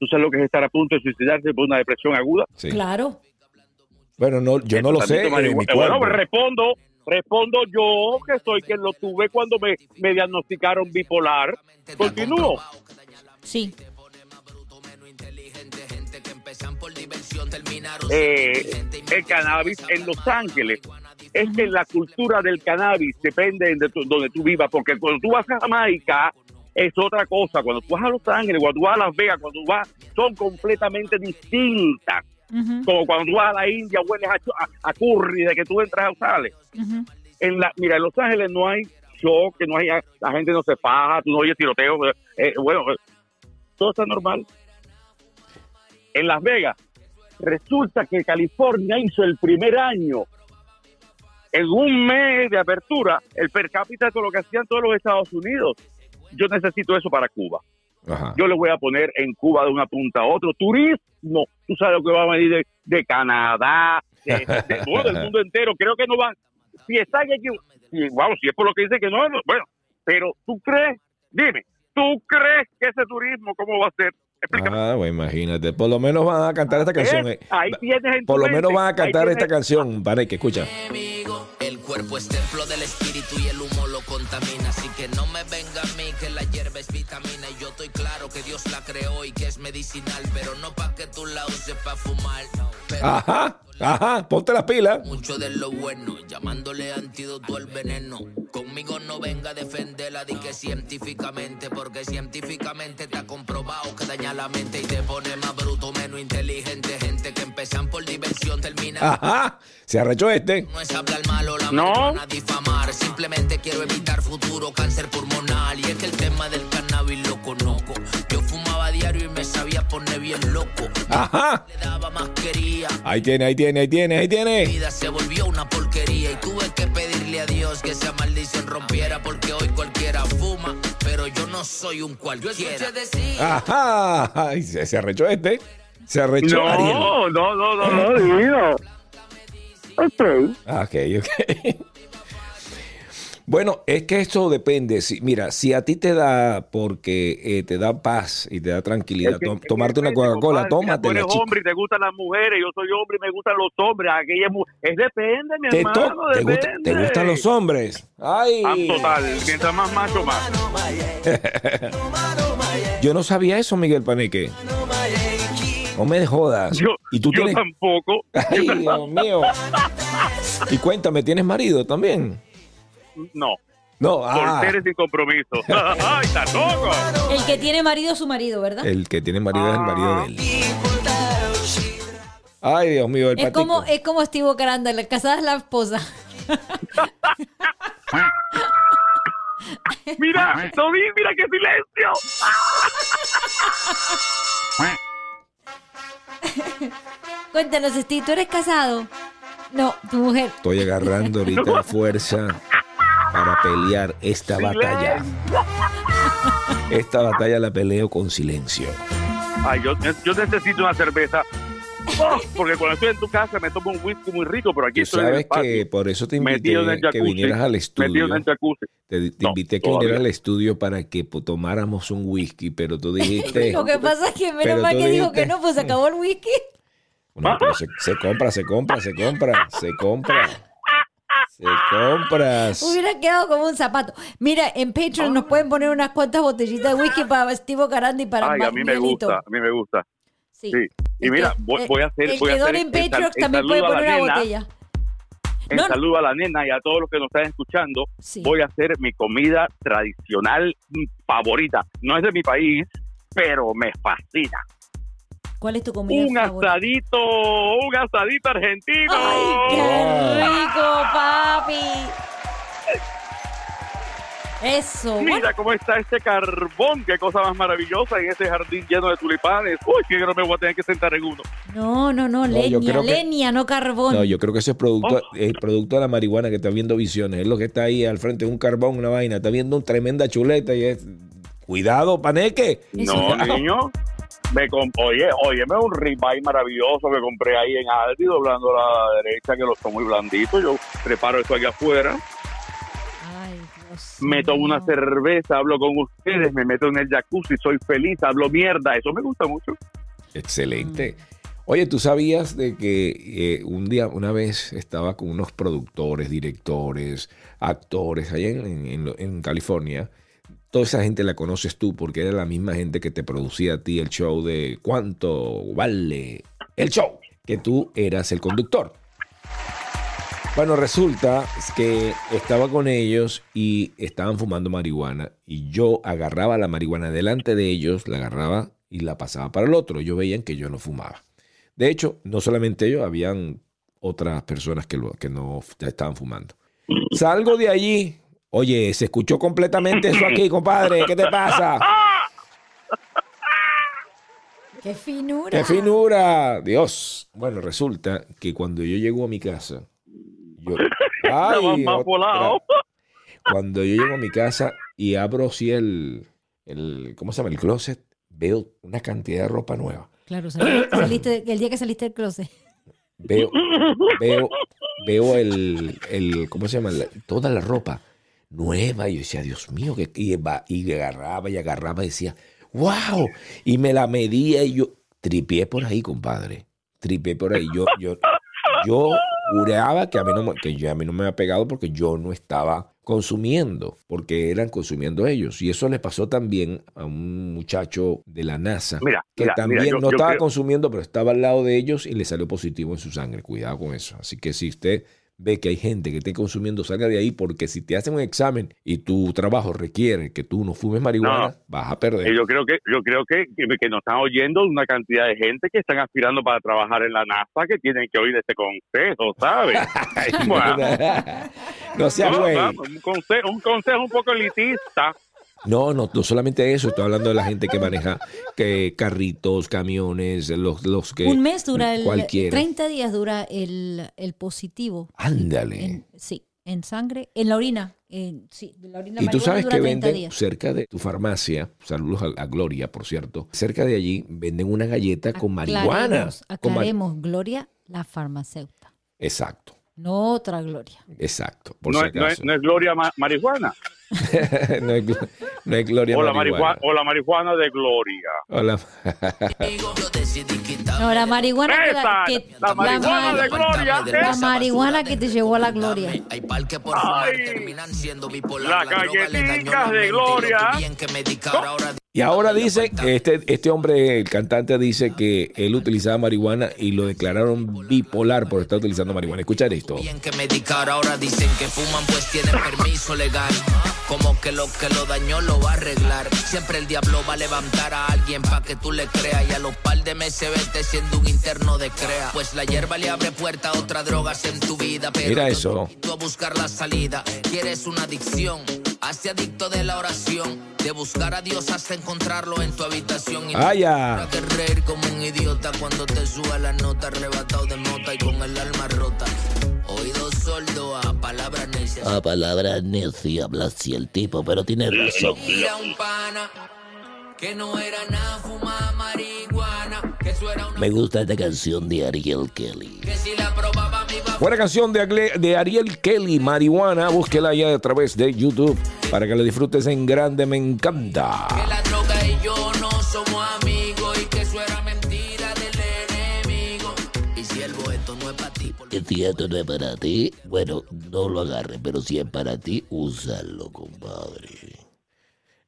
Speaker 5: ¿Tú sabes lo que es estar a punto de suicidarse por una depresión aguda?
Speaker 1: sí.
Speaker 4: Claro.
Speaker 1: Bueno, no, yo no lo sé. En mi
Speaker 5: marihuana. Bueno, respondo, respondo yo, que soy quien lo tuve cuando me, me diagnosticaron bipolar. Continúo.
Speaker 4: Sí.
Speaker 5: Eh, el cannabis en Los Ángeles. Es que la cultura del cannabis depende de tu- donde tú vivas, porque cuando tú vas a Jamaica es otra cosa. Cuando tú vas a Los Ángeles, cuando tú vas a Las Vegas, cuando tú vas, son completamente distintas. Como cuando tú vas a la India, hueles a, a, a curry de que tú entras o sales. en la, mira, en Los Ángeles no hay show, que no hay, la gente no se faja, tú no oyes tiroteo, eh, bueno, eh, todo está normal. En Las Vegas, resulta que California hizo el primer año, en un mes de apertura, el per cápita de todo lo que hacían todos los Estados Unidos. Yo necesito eso para Cuba.
Speaker 1: Ajá.
Speaker 5: Yo le voy a poner en Cuba de una punta a otro. Turismo, tú sabes lo que va a venir de, de Canadá, de, de- bueno, del mundo entero. Creo que no van. Si están aquí, si, wow, si es por lo que dice que no, no, bueno, pero tú crees, dime, ¿tú crees que ese turismo cómo va a ser? Explícame.
Speaker 1: Ah, bueno, imagínate. Por lo menos van a cantar esta canción.
Speaker 5: ¿Eh? Ahí tienes en tu
Speaker 1: Por lo
Speaker 5: mente,
Speaker 1: menos van a cantar
Speaker 5: tienes-
Speaker 1: esta canción. Para que escucha.
Speaker 12: El cuerpo es templo del espíritu y el humo lo contamina. Así que no me venga a mí que la hierba es vitamina. Y yo estoy claro que Dios la creó y que es medicinal. Pero no pa' que tú la uses pa' fumar.
Speaker 1: Ajá, ajá. Ponte las pilas.
Speaker 12: mucho de lo bueno, llamándole antídoto al veneno. Conmigo no venga a defenderla, di que científicamente, porque científicamente está comprobado que daña la mente y te pone más bruto, menos inteligente. Gente que empiezan por diversión termina.
Speaker 1: Ajá. Se arrechó este.
Speaker 12: No es hablar malo, la
Speaker 5: No.
Speaker 12: difamar. Simplemente quiero evitar futuro cáncer pulmonar. Y es que el tema del cannabis lo conozco. Bien loco.
Speaker 1: Ajá.
Speaker 12: Le daba masquería.
Speaker 1: Ahí tiene, ahí tiene, ahí tiene, ahí
Speaker 12: Mi
Speaker 1: tiene.
Speaker 12: vida se volvió una porquería y tuve que pedirle a Dios que esa maldición rompiera porque hoy cualquiera fuma, pero yo no soy un cualquiera.
Speaker 1: Ajá. Ay, se, se arrechó este. Se arrechó Ariel.
Speaker 5: No, no, no, no, no, divino. Ok.
Speaker 1: Ah, Ok, ok. Bueno, es que eso depende. Si, mira, si a ti te da porque eh, te da paz y te da tranquilidad,
Speaker 5: Es que-
Speaker 1: tomarte una Coca-Cola.
Speaker 5: Mira, Tú eres hombre y te gustan las mujeres, yo soy hombre y me gustan los hombres. Aquella es depende, mi
Speaker 1: Te,
Speaker 5: hermano,
Speaker 1: te, gusta-
Speaker 5: depende.
Speaker 1: te gustan los hombres. Ay.
Speaker 5: Ah, total, mientras más macho, más.
Speaker 1: Yo no sabía eso, Miguel Paneque. No me jodas.
Speaker 5: Yo,
Speaker 1: y tú
Speaker 5: yo
Speaker 1: tienes.
Speaker 5: tampoco.
Speaker 1: Ay, Dios mío. Y cuéntame, ¿tienes marido también?
Speaker 5: No,
Speaker 1: No, ah,
Speaker 5: soltero y sin compromiso. ¡Ay, está loco!
Speaker 4: El que tiene marido es su marido, ¿verdad?
Speaker 1: el que tiene marido es el marido de él. Ay, Dios mío, el
Speaker 4: Es
Speaker 1: patico.
Speaker 4: como, es como Steve Caranda, la casada es la esposa.
Speaker 5: Mira, Tobí, mira qué silencio.
Speaker 4: Cuéntanos, Steve, ¿tú eres casado? No, tu mujer.
Speaker 1: Estoy agarrando ahorita la fuerza para pelear esta batalla. Esta batalla la peleo con silencio.
Speaker 5: Ay, yo, yo necesito una cerveza. Oh, porque cuando estoy en tu casa me tomo un whisky muy rico, pero aquí
Speaker 1: Tú
Speaker 5: estoy en
Speaker 1: sabes
Speaker 5: el patio,
Speaker 1: que por eso te invité
Speaker 5: en el
Speaker 1: que
Speaker 5: jacuzzi,
Speaker 1: vinieras al estudio.
Speaker 5: en el jacuzzi.
Speaker 1: Te, te
Speaker 5: No,
Speaker 1: invité que vinieras al estudio para que tomáramos un whisky, pero tú dijiste...
Speaker 4: Lo que pasa es que menos mal que dijo
Speaker 1: dijiste-
Speaker 4: que no, pues se acabó el whisky.
Speaker 1: No, pero se, se compra, se compra, se compra, se compra. Se compra.
Speaker 4: Hubiera quedado como un zapato. Mira, en Patreon nos pueden poner unas cuantas botellitas de whisky para Steve Caranda y para
Speaker 5: Ay, a mí me gusta, a mí me gusta.
Speaker 4: Sí.
Speaker 5: Sí. Y mira, voy, voy a hacer,
Speaker 4: El
Speaker 5: voy a
Speaker 4: que
Speaker 5: hacer
Speaker 4: done en Patreon
Speaker 5: en
Speaker 4: también puede
Speaker 5: saludo a la
Speaker 4: poner una
Speaker 5: nena,
Speaker 4: botella.
Speaker 5: En
Speaker 4: No,
Speaker 5: a la nena y a todos los que nos están escuchando,
Speaker 4: Sí.
Speaker 5: voy a hacer mi comida tradicional mm, favorita. No es de mi país, pero me fascina.
Speaker 4: ¿Cuál es tu comida
Speaker 5: Un
Speaker 4: favorita?
Speaker 5: asadito, un asadito argentino.
Speaker 4: ¡Ay, qué rico, papi! Eso.
Speaker 5: Mira cómo está este carbón, qué cosa más maravillosa en ese jardín lleno de tulipanes. Uy, que no me voy a tener que sentar en uno.
Speaker 4: No, no, no,
Speaker 1: No,
Speaker 4: leña,
Speaker 1: que-
Speaker 4: leña, no carbón.
Speaker 1: No, yo creo que ese es producto,
Speaker 5: Oh.
Speaker 1: el producto de la marihuana que está viendo visiones. Es lo que está ahí al frente de un carbón, una vaina. Está viendo una tremenda chuleta y es. Cuidado, paneque.
Speaker 5: No, niño. Me comp- oye, óyeme, un ribeye maravilloso que compré ahí en Aldi, doblando a la derecha, que los son muy blanditos. Yo preparo esto aquí afuera,
Speaker 4: Ay, Dios
Speaker 5: me tomo una cerveza, hablo con ustedes, me meto en el jacuzzi, soy feliz, hablo mierda. Eso me gusta mucho.
Speaker 1: Excelente. Oye, ¿tú sabías de que eh, un día, una vez estaba con unos productores, directores, actores allá en, en- en- en California? Toda esa gente la conoces tú porque era la misma gente que te producía a ti el show de cuánto vale el show, que tú eras el conductor. Bueno, resulta que estaba con ellos y estaban fumando marihuana y yo agarraba la marihuana delante de ellos, la agarraba y la pasaba para el otro. Yo veían que yo no fumaba. De hecho, no solamente ellos, habían otras personas que, que no estaban fumando. Salgo de allí. Oye, se escuchó completamente eso aquí, compadre. ¿Qué te pasa?
Speaker 4: ¡Qué finura!
Speaker 1: ¡Qué finura! Dios. Bueno, resulta que cuando yo llego a mi casa, yo. ¡Ay! otra-. Cuando yo llego a mi casa y abro así el, el. ¿Cómo se llama? El closet, veo una cantidad de ropa nueva.
Speaker 4: Claro, sali- saliste, el día que saliste del closet.
Speaker 1: Veo, veo, veo el, el. ¿Cómo se llama? La- toda la ropa nueva. Y yo decía, Dios mío, que y, y agarraba y agarraba y decía, ¡Wow! Y me la medía y yo tripié por ahí, compadre. Tripié por ahí. Yo, yo, yo juraba que a mí no, me- que yo- a mí no me había pegado porque yo no estaba consumiendo, porque eran consumiendo ellos. Y eso le pasó también a un muchacho de la NASA
Speaker 5: Mira,
Speaker 1: que
Speaker 5: mira,
Speaker 1: también
Speaker 5: mira, yo-
Speaker 1: no
Speaker 5: yo
Speaker 1: estaba
Speaker 5: creo-
Speaker 1: consumiendo, pero estaba al lado de ellos y le salió positivo en su sangre. Cuidado con eso. Así que si usted ve que hay gente que esté consumiendo, salga de ahí, porque si te hacen un examen y tu trabajo requiere que tú no fumes marihuana,
Speaker 5: No.
Speaker 1: vas a perder.
Speaker 5: Yo creo que yo creo que, que, que nos están oyendo una cantidad de gente que están aspirando para trabajar en la NASA que tienen que oír este consejo, ¿sabes? Bueno,
Speaker 1: no seas
Speaker 5: no,
Speaker 1: güey.
Speaker 5: vamos, un, consejo, un consejo un poco elitista.
Speaker 1: No, no, no solamente eso, estoy hablando de la gente que maneja que carritos, camiones, los, los que...
Speaker 4: Un mes dura el.
Speaker 1: Cualquiera.
Speaker 4: 30 días dura el, el positivo.
Speaker 1: Ándale.
Speaker 4: En- sí, en sangre, en la orina. En, sí, de la orina
Speaker 1: Y tú sabes
Speaker 4: dura
Speaker 1: que
Speaker 4: 30
Speaker 1: venden
Speaker 4: días.
Speaker 1: cerca de tu farmacia, saludos a, a Gloria, por cierto, cerca de allí venden una galleta con marihuana.
Speaker 4: Aclaremos,
Speaker 1: Con
Speaker 4: Gloria, la farmacéutica.
Speaker 1: Exacto,
Speaker 4: No otra Gloria.
Speaker 1: exacto, por
Speaker 5: No
Speaker 1: si
Speaker 5: es, no, es,
Speaker 1: acaso.
Speaker 5: no es Gloria ma- Marihuana.
Speaker 1: no, glo- no es Gloria
Speaker 5: O la,
Speaker 1: marihuana.
Speaker 5: marihuana, o la marihuana de Gloria.
Speaker 1: Hola.
Speaker 4: No, la marihuana que,
Speaker 5: Esa,
Speaker 4: que-
Speaker 5: la marihuana
Speaker 4: ma-
Speaker 5: de Gloria.
Speaker 4: la marihuana que te llevó a la gloria.
Speaker 12: Hay par que por terminan siendo bipolar.
Speaker 5: Las
Speaker 12: La
Speaker 5: galletitas
Speaker 12: la
Speaker 5: de Gloria.
Speaker 1: Y ahora dice, este, este hombre, el cantante, dice que él utilizaba marihuana y lo declararon bipolar por estar utilizando marihuana. Escuchar esto.
Speaker 12: Bien que medicar, ahora dicen que fuman pues tienen permiso legal. Como que lo que lo dañó lo va a arreglar. Siempre el diablo va a levantar a alguien pa' que tú le creas. Y a los par de meses vete siendo un interno de crea. Pues la hierba le abre puerta a otras drogas en tu vida. Pero
Speaker 1: Mira eso.
Speaker 12: tú a buscar la salida. Quieres una adicción. Hazte adicto de la oración. De buscar a Dios hasta encontrarlo en tu habitación. Y no
Speaker 1: Ah, ya.
Speaker 12: tendrás que reír como un idiota cuando te suba la nota. Arrebatado de mota y con el alma rota. Oído sordo a palabras necias.
Speaker 13: A palabra necia habla así el tipo, pero tiene razón.
Speaker 12: Un pana que no era nada, fumaba marihuana. Que eso era una
Speaker 13: Me gusta esta canción de Ariel Kelly.
Speaker 12: que si la
Speaker 1: Buena canción de, Agle- de Ariel Kelly, Marihuana. Búsquela ya a través de YouTube para que la disfrutes en grande. Me encanta.
Speaker 12: que la droga y yo no somos amigos y que eso era mentira del enemigo. Y si el boeto no es para ti, por
Speaker 13: Y si esto no es para ti, bueno, no lo agarres, pero si es para ti, úsalo, compadre.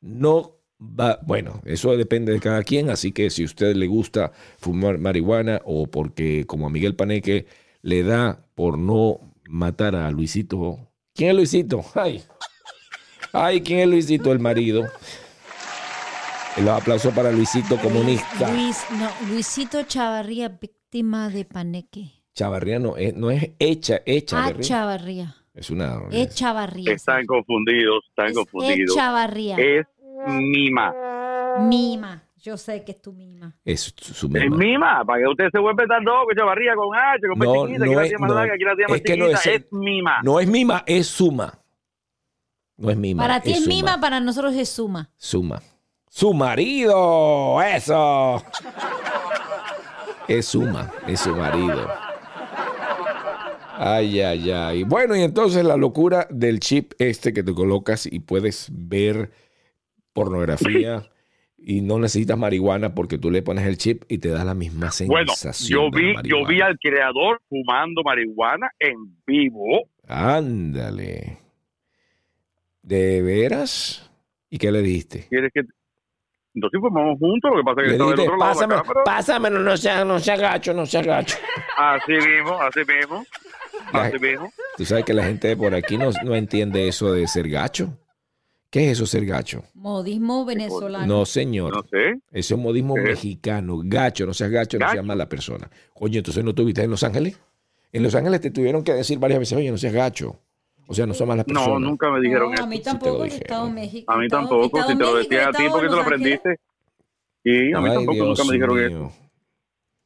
Speaker 1: No va. Bueno, eso depende de cada quien. Así que si a usted le gusta fumar marihuana o porque, como a Miguel Paneque, le da por no matar a Luisito. ¿Quién es Luisito? Ay. Ay, ¿quién es Luisito? El marido. El aplauso para Luisito comunista.
Speaker 4: Luis, no, Luisito Chavarría, víctima de paneque.
Speaker 1: Chavarría no es, no es hecha, hecha.
Speaker 4: Ah, Chavarría.
Speaker 1: Es una.
Speaker 4: Es Chavarría.
Speaker 5: Están confundidos, están
Speaker 4: Es
Speaker 5: confundidos.
Speaker 4: Chavarría.
Speaker 5: Es mima.
Speaker 4: Mima. Yo sé que es tu mima.
Speaker 1: Es su
Speaker 5: Es
Speaker 1: misma.
Speaker 5: mima, para que usted se vuelva tan loco, chavarría con H, con
Speaker 1: No,
Speaker 5: chiquita,
Speaker 1: no
Speaker 5: aquí la
Speaker 1: es-
Speaker 5: más
Speaker 1: no,
Speaker 5: larga, aquí la tiene más
Speaker 1: es que no
Speaker 5: chiquita,
Speaker 1: es-
Speaker 5: es mima.
Speaker 1: No es mima, es suma. No es mima.
Speaker 4: Para ti es mima, para nosotros es suma.
Speaker 1: Suma. Su marido. Eso. Es suma. Es su marido. Ay, ay, ay. Bueno, y entonces la locura del chip este que te colocas y puedes ver pornografía y no necesitas marihuana porque tú le pones el chip y te da la misma
Speaker 5: Bueno,
Speaker 1: sensación.
Speaker 5: yo
Speaker 1: de la
Speaker 5: vi, yo vi al creador fumando marihuana en vivo.
Speaker 1: Ándale. ¿De veras? ¿Y qué le diste?
Speaker 5: ¿Quieres que entonces fumamos juntos? Lo que pasa es que estaba del otro lado de la
Speaker 1: pásamelo,
Speaker 5: cámara.
Speaker 1: pásamelo, no sea, no sea gacho, no sea gacho.
Speaker 5: Así mismo, así mismo, así mismo.
Speaker 1: Tú sabes que la gente de por aquí no, no entiende eso de ser gacho. ¿Qué es eso ser gacho?
Speaker 4: Modismo venezolano.
Speaker 1: No, señor.
Speaker 5: No sé.
Speaker 1: Eso es modismo mexicano. Gacho, no seas gacho, no seas mala persona. Oye, entonces no tuviste en Los Ángeles. En Los Ángeles te tuvieron que decir varias veces, oye, no seas gacho. O sea, no son malas personas.
Speaker 5: No, nunca me dijeron
Speaker 4: No,
Speaker 5: eso.
Speaker 4: a mí tampoco, estado México.
Speaker 5: A mí tampoco.
Speaker 4: estado
Speaker 5: Si te lo decía a ti,
Speaker 4: estado
Speaker 5: ¿por qué
Speaker 4: en
Speaker 5: te lo aprendiste? Y a mí
Speaker 1: Ay,
Speaker 5: tampoco
Speaker 1: Dios
Speaker 5: nunca me dijeron eso.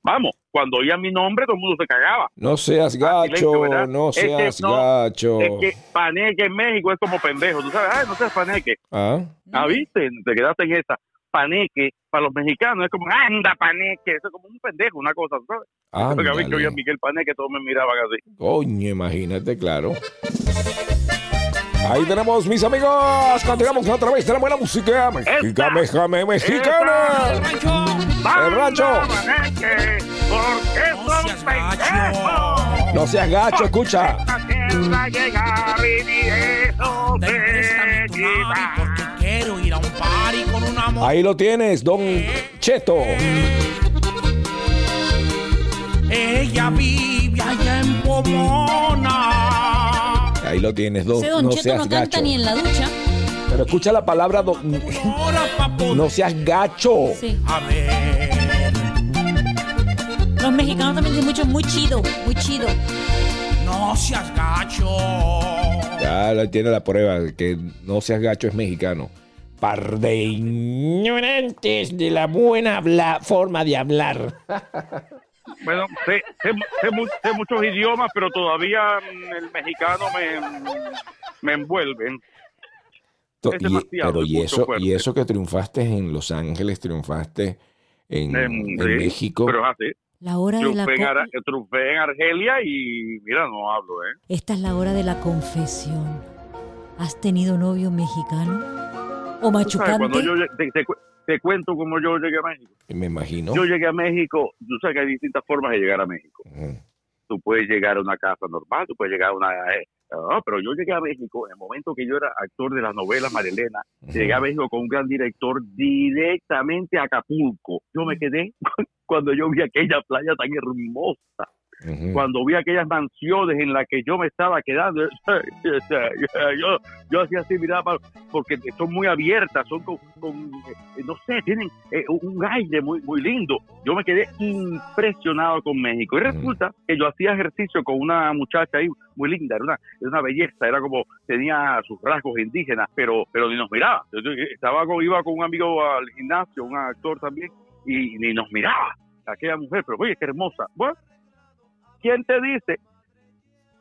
Speaker 5: Vamos, cuando oía mi nombre, todo el mundo se cagaba.
Speaker 1: No seas gacho, no
Speaker 5: Es que
Speaker 1: seas
Speaker 5: no,
Speaker 1: gacho.
Speaker 5: Es que paneque en México es como pendejo. Tú sabes, ay, no seas paneque.
Speaker 1: ¿Ah?
Speaker 5: Ah, viste, te quedaste en esa. Paneque, para los mexicanos es como, anda, paneque. Eso es como un pendejo, una cosa, ¿tú ¿sabes? Porque a mí que oía. Miguel Paneque, todos me miraban así.
Speaker 1: Coño, imagínate, claro. Ahí tenemos, mis amigos. Continuamos otra vez de la buena música. Mexicana, mexicana, mexicana. El rancho.
Speaker 5: Paneque, porque son pendejos.
Speaker 1: No seas gacho, escucha.
Speaker 5: Tierra llegar y ni eso se quita.
Speaker 7: Porque quiero ir a un party con una mujer.
Speaker 1: Ahí lo tienes, don Cheto.
Speaker 7: Ella vive allá en Pomona.
Speaker 1: Ahí lo tienes, don.
Speaker 4: Ese Don
Speaker 1: No
Speaker 4: Cheto
Speaker 1: seas
Speaker 4: no canta
Speaker 1: gacho.
Speaker 4: ni en la ducha.
Speaker 1: Pero escucha la palabra don. No seas gacho.
Speaker 4: Sí.
Speaker 7: A ver,
Speaker 4: Los mexicanos también dicen mucho, muy chido, muy chido.
Speaker 7: no seas gacho.
Speaker 1: Ya lo tiene la prueba. Que no seas gacho es mexicano. Par de ignorantes de la buena forma de hablar.
Speaker 5: Bueno, sé, sé, sé mu- sé muchos idiomas, pero todavía mm, el mexicano me, me envuelve. Es
Speaker 1: y- pero y eso,
Speaker 5: fuerte.
Speaker 1: y eso que triunfaste en Los Ángeles, triunfaste en,
Speaker 5: Em,
Speaker 1: en
Speaker 5: sí,
Speaker 1: México.
Speaker 5: Pero es así.
Speaker 4: La hora de la
Speaker 5: Triunfé en, triunfé en Argelia y mira, no hablo, ¿eh?
Speaker 4: Esta es la hora de la confesión. ¿Has tenido novio mexicano? ¿O
Speaker 5: Tú sabes, cuando
Speaker 4: machucante?
Speaker 5: yo te, te te cuento cómo yo llegué a México.
Speaker 1: Me imagino.
Speaker 5: Yo llegué a México, tú sabes que hay distintas formas de llegar a México. Tú puedes llegar a una casa normal, tú puedes llegar a una, eh, No, pero yo llegué a México en el momento que yo era actor de la novela Marilena. Llegué a México con un gran director directamente a Acapulco. Yo me quedé cuando yo vi aquella playa tan hermosa. Cuando vi aquellas mansiones en las que yo me estaba quedando, yo, yo hacía así, miraba, porque son muy abiertas, son con, con, eh, no sé, tienen eh, un aire muy, muy lindo. Yo me quedé impresionado con México. Y resulta que yo hacía ejercicio con una muchacha ahí muy linda, era una, era una belleza, era como, tenía sus rasgos indígenas, pero, pero ni nos miraba. Yo- yo Estaba con, iba con un amigo al gimnasio, un actor también, y ni nos miraba aquella mujer, pero oye, qué hermosa. Bueno, ¿quién te dice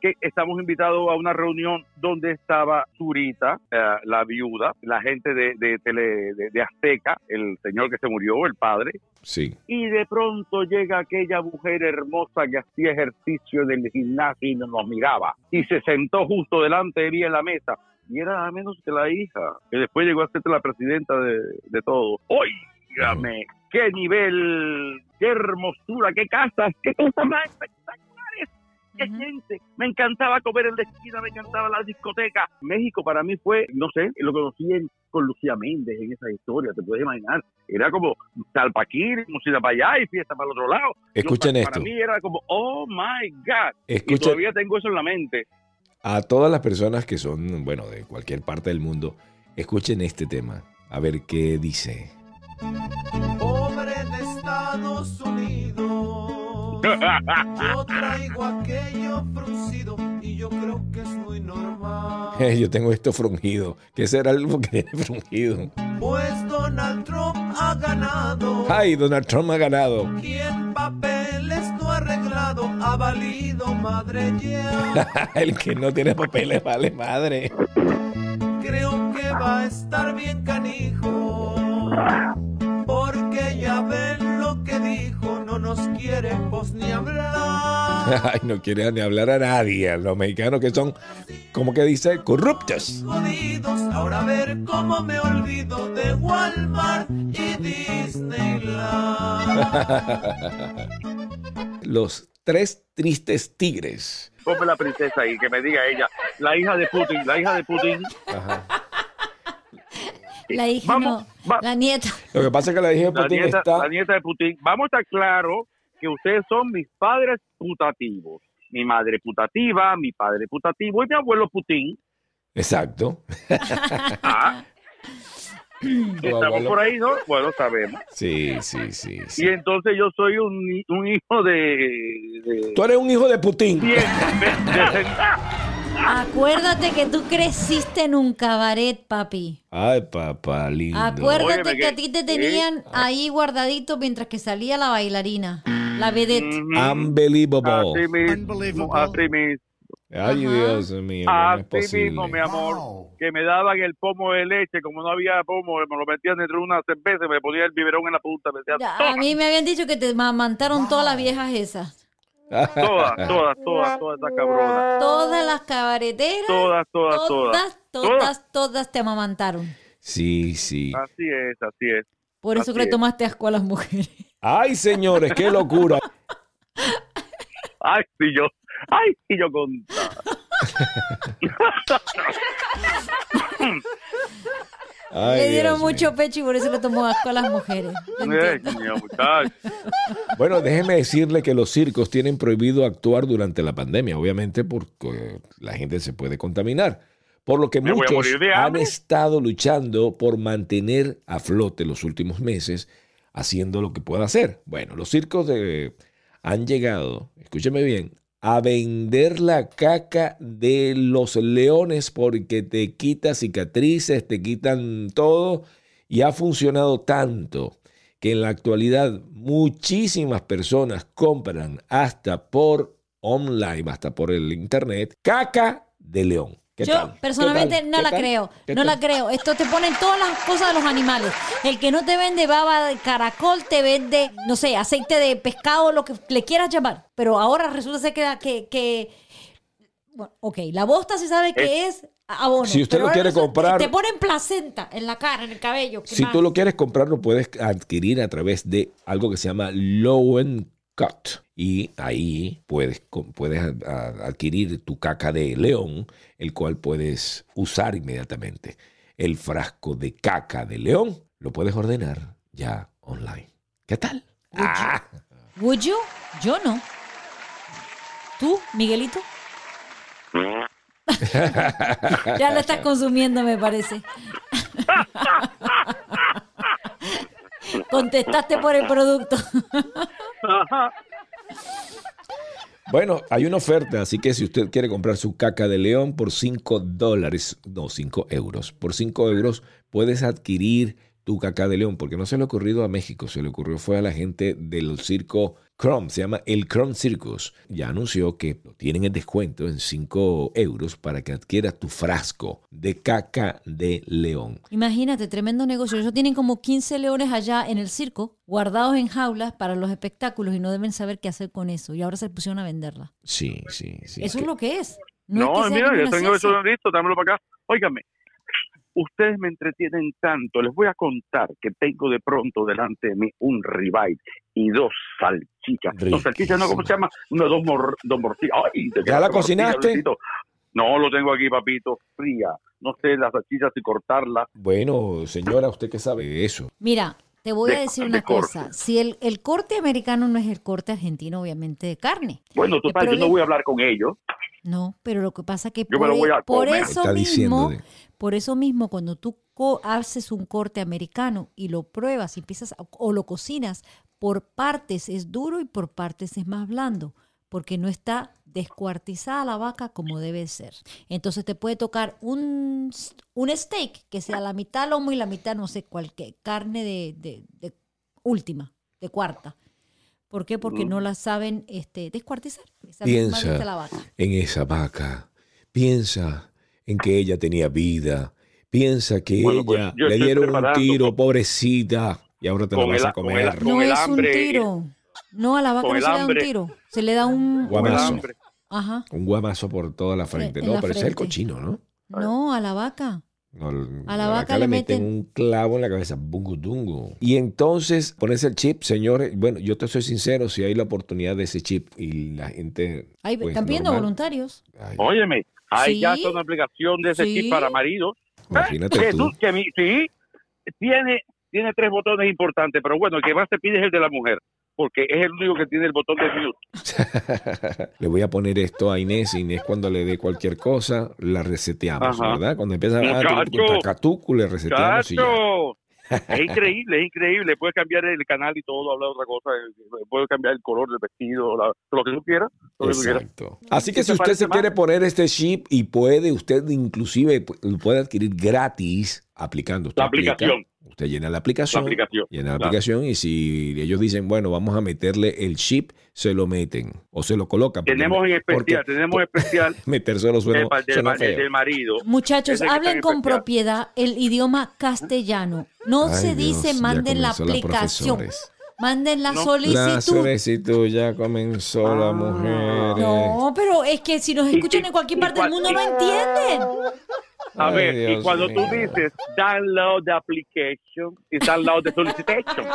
Speaker 5: que estamos invitados a una reunión donde estaba Zurita, eh, la viuda, la gente de, de, tele- de- de Azteca, el señor que se murió, el padre,
Speaker 1: Sí.
Speaker 5: y de pronto llega aquella mujer hermosa que hacía ejercicio en el gimnasio y no nos miraba, y se sentó justo delante de mí en la mesa, y era nada menos que la hija, que después llegó a ser la presidenta de, de todo. Óigame, qué nivel, qué hermosura, qué casas, qué cosas más espectaculares. Qué gente, me encantaba comer en la esquina, me encantaba la discoteca. México para mí fue, no sé, lo conocí en- con Lucía Méndez en esa historia, te puedes imaginar. Era como Salpaquir, música para allá y fiesta para el otro lado. Yo,
Speaker 1: Escuchen
Speaker 5: para,
Speaker 1: esto.
Speaker 5: Para mí era como, oh my God. Y
Speaker 1: Escuchen-
Speaker 5: todavía tengo eso en la mente.
Speaker 1: A todas las personas que son, bueno, de cualquier parte del mundo, escuchen este tema. A ver qué dice.
Speaker 7: Pobre de Estados Unidos. Yo traigo aquello fruncido y yo creo que es muy normal.
Speaker 1: Yo tengo esto frungido. ¿Qué será algo que tiene frungido?
Speaker 7: Pues Donald Trump ha ganado.
Speaker 1: Ay, Donald Trump ha ganado.
Speaker 7: En papeles no arreglado ha valido madre ya.
Speaker 1: El que no tiene papeles vale madre.
Speaker 7: Creo que va a estar bien canijo. Porque ya ven nos quiere pues ni hablar.
Speaker 1: Ay, no quiere ni hablar a nadie. A los mexicanos que son, como que dice, corruptos.
Speaker 7: Jodidos, ahora a ver cómo me olvido de Walmart y Disneyland.
Speaker 1: Los tres tristes tigres.
Speaker 5: Ponme la princesa ahí, que me diga ella, la hija de Putin, la hija de Putin.
Speaker 4: La hija no, la nieta.
Speaker 1: Lo que pasa es que la hija de
Speaker 5: la
Speaker 1: Putin
Speaker 5: nieta,
Speaker 1: está...
Speaker 5: la nieta de Putin. Vamos a estar claro que ustedes son mis padres putativos. Mi madre putativa, mi padre putativo y mi abuelo Putin.
Speaker 1: Exacto.
Speaker 5: Ah. Estamos
Speaker 1: abuelo.
Speaker 5: por ahí, ¿no? Bueno, sabemos.
Speaker 1: Sí, sí, sí. sí.
Speaker 5: Y entonces yo soy un, un hijo de... de
Speaker 1: Tú eres un hijo de Putin.
Speaker 5: bien, de- de-
Speaker 4: Acuérdate que tú creciste en un cabaret, papi.
Speaker 1: Ay, papá lindo.
Speaker 4: Acuérdate
Speaker 5: Óyeme
Speaker 4: que
Speaker 5: que-
Speaker 4: a ti te tenían ahí guardadito mientras que salía la bailarina, la vedette.
Speaker 1: Unbelievable.
Speaker 5: Así mismo, así mismo.
Speaker 1: Ay, Dios mío. ¿cómo es
Speaker 5: Así mismo, mi amor, que me daban el pomo de leche, como no había pomo, me lo metían dentro de una cerveza, me ponía el biberón en la punta, me decía,
Speaker 4: Ya, A mí me habían dicho que te amamantaron todas las viejas esas.
Speaker 5: Todas, todas, todas, todas esas cabronas,
Speaker 4: Todas las cabareteras.
Speaker 5: todas, todas, todas,
Speaker 4: Todas, todas, todas te amamantaron.
Speaker 1: Sí, sí.
Speaker 5: Así es, así es.
Speaker 4: Por eso
Speaker 5: Así
Speaker 4: que le
Speaker 5: es.
Speaker 4: tomaste asco a las mujeres.
Speaker 1: Ay, señores, qué locura.
Speaker 5: Ay, si yo, ay, si yo contaba.
Speaker 1: Ay,
Speaker 4: le dieron
Speaker 1: Dios
Speaker 4: mucho pecho y por eso le tomó asco a las mujeres.
Speaker 1: Bueno, déjeme decirle que los circos tienen prohibido actuar durante la pandemia, obviamente porque la gente se puede contaminar. Por lo que
Speaker 5: Me
Speaker 1: muchos han estado luchando por mantener a flote los últimos meses, haciendo lo que pueda hacer. Bueno, los circos de- han llegado, escúcheme bien, a vender la caca de los leones porque te quita cicatrices, te quitan todo y ha funcionado tanto que en la actualidad muchísimas personas compran hasta por online, hasta por el internet, caca de león. ¿Qué
Speaker 4: Yo
Speaker 1: tal?
Speaker 4: personalmente no
Speaker 1: ¿Qué
Speaker 4: la
Speaker 1: tal?
Speaker 4: creo,
Speaker 1: ¿Qué
Speaker 4: no
Speaker 1: tal?
Speaker 4: la creo. Esto te ponen todas las cosas de los animales. El que no te vende baba de caracol te vende, no sé, aceite de pescado, lo que le quieras llamar. Pero ahora resulta ser que, que, que- bueno, ok, la bosta se sabe que es abono.
Speaker 1: Si usted lo quiere
Speaker 4: resulta-
Speaker 1: comprar-
Speaker 4: te ponen placenta en la cara, en el cabello. ¿qué
Speaker 1: Si
Speaker 4: más?
Speaker 1: tú lo quieres comprar, lo puedes adquirir a través de algo que se llama Lowen Cut. Y ahí puedes, puedes adquirir tu caca de león, el cual puedes usar inmediatamente. El frasco de caca de león lo puedes ordenar ya online. ¿Qué tal? Ah,
Speaker 4: ¿Would you? Yo no. ¿Tú, Miguelito? Ya lo estás consumiendo, me parece. Contestaste por el producto.
Speaker 1: Bueno, hay una oferta, así que si usted quiere comprar su caca de león por 5 dólares, no, 5 euros, por 5 euros puedes adquirir tu caca de león, porque no se le ha ocurrido a México, se le ocurrió fue a la gente del circo Chrome, se llama el Chrome Circus. Ya anunció que tienen el descuento en 5 euros para que adquieras tu frasco de caca de león.
Speaker 4: Imagínate, tremendo negocio. Ellos tienen como 15 leones allá en el circo, guardados en jaulas para los espectáculos y no deben saber qué hacer con eso. Y ahora se pusieron a venderla.
Speaker 1: Sí, sí, sí.
Speaker 4: eso es lo que es.
Speaker 5: No,
Speaker 4: es que
Speaker 5: mira, yo tengo eso listo, dámelo para acá. Óigame, ustedes me entretienen tanto. Les voy a contar que tengo de pronto delante de mí un ribeye y dos salchichas. Dos salchichas, ¿no? ¿Cómo se llama? No, dos, mor, dos morcillas. Ay,
Speaker 1: ¿Ya la
Speaker 5: morcilla,
Speaker 1: cocinaste?
Speaker 5: Luisito. No, lo tengo aquí, papito, fría. No sé las salchichas y cortarlas.
Speaker 1: Bueno, señora, ¿usted qué sabe de eso?
Speaker 4: Mira, te voy a
Speaker 5: De-
Speaker 4: decir
Speaker 5: de
Speaker 4: una
Speaker 5: corte.
Speaker 4: cosa. Si el, el corte americano no es el corte argentino, obviamente, de carne.
Speaker 5: Bueno, total, yo no voy a hablar con ellos.
Speaker 4: No, pero lo que pasa que
Speaker 5: Yo me
Speaker 4: por,
Speaker 5: lo voy
Speaker 4: e- por eso mismo, por eso mismo, cuando tú co- haces un corte americano y lo pruebas y empiezas a- o lo cocinas, por partes es duro y por partes es más blando, porque no está descuartizada la vaca como debe ser. Entonces te puede tocar un, un steak que sea la mitad lomo y la mitad no sé cuál, que- carne de, de- de última, de cuarta. ¿Por qué? Porque
Speaker 1: Mm.
Speaker 4: no la saben este, descuartizar. Esa misma dice
Speaker 1: Piensa
Speaker 4: la vaca.
Speaker 1: en esa vaca. Piensa en que ella tenía vida. Piensa que
Speaker 5: Bueno, pues,
Speaker 1: ella le dieron un tiro, pobrecita. Y ahora te la
Speaker 5: Con
Speaker 1: vas
Speaker 5: el-
Speaker 1: a
Speaker 5: con el-
Speaker 1: comer.
Speaker 5: con
Speaker 4: No
Speaker 5: el
Speaker 4: es
Speaker 5: hambre,
Speaker 4: un tiro. No, a la vaca no se le da un tiro. Se le da un...
Speaker 1: Guamazo.
Speaker 4: Ajá.
Speaker 1: Un guamazo por toda la frente.
Speaker 4: En
Speaker 1: No,
Speaker 4: la
Speaker 1: pero es el cochino, ¿no?
Speaker 4: No, a la vaca.
Speaker 1: No,
Speaker 4: A la vaca le
Speaker 1: le meten
Speaker 4: meten-
Speaker 1: un clavo en la cabeza, bungo dungo. Y entonces pones el chip, señores. Bueno, yo te soy sincero, si hay la oportunidad de ese chip y la gente.
Speaker 4: Ahí
Speaker 1: pues,
Speaker 4: están pidiendo voluntarios.
Speaker 5: Óyeme, hay
Speaker 4: Sí.
Speaker 5: ya hasta una aplicación de ese
Speaker 4: Sí.
Speaker 5: chip para maridos.
Speaker 1: Imagínate
Speaker 5: que
Speaker 1: tú.
Speaker 5: tú- que mi- sí, tiene, tiene tres botones importantes, pero bueno, el que más te pide es el de la mujer, porque es el único que tiene el botón de mute.
Speaker 1: le voy a poner esto a Inés. Inés, cuando le dé cualquier cosa, la reseteamos,
Speaker 5: Ajá.
Speaker 1: ¿verdad? Cuando empieza a tacatucu, le reseteamos y.
Speaker 5: Es increíble, es increíble. Puedes cambiar el canal y todo, hablar de otra cosa. eh, Puedes cambiar el color del vestido, la- lo que tú quieras. Lo que tú quieras.
Speaker 1: Exacto. Así que
Speaker 5: ¿Qué
Speaker 1: si
Speaker 5: te
Speaker 1: usted se quiere poner este chip y puede, usted inclusive lo puede adquirir gratis aplicando. Usted
Speaker 5: La
Speaker 1: aplica,
Speaker 5: aplicación.
Speaker 1: usted llena la aplicación.
Speaker 5: La aplicación,
Speaker 1: Llena la
Speaker 5: claro.
Speaker 1: aplicación y si ellos dicen, bueno, vamos a meterle el chip, se lo meten o se lo colocan. porque-
Speaker 5: Tenemos en especial,
Speaker 1: porque
Speaker 5: tenemos especial
Speaker 1: metérselo suena,
Speaker 5: el, del,
Speaker 1: suena
Speaker 5: marido.
Speaker 4: Muchachos, hablen
Speaker 5: en
Speaker 4: con
Speaker 5: especial.
Speaker 4: propiedad el idioma castellano. No
Speaker 1: Ay,
Speaker 4: se dice
Speaker 1: Dios,
Speaker 4: manden la aplicación. Manden la
Speaker 5: No.
Speaker 1: La
Speaker 4: solicitud.
Speaker 1: solicitud ya comenzó la mujer.
Speaker 4: No, pero es que si nos escuchan en cualquier parte del mundo no entienden.
Speaker 5: A
Speaker 1: Ay,
Speaker 5: ver,
Speaker 1: Dios
Speaker 5: y cuando tú
Speaker 1: mío.
Speaker 5: dices download the application y download the solicitation.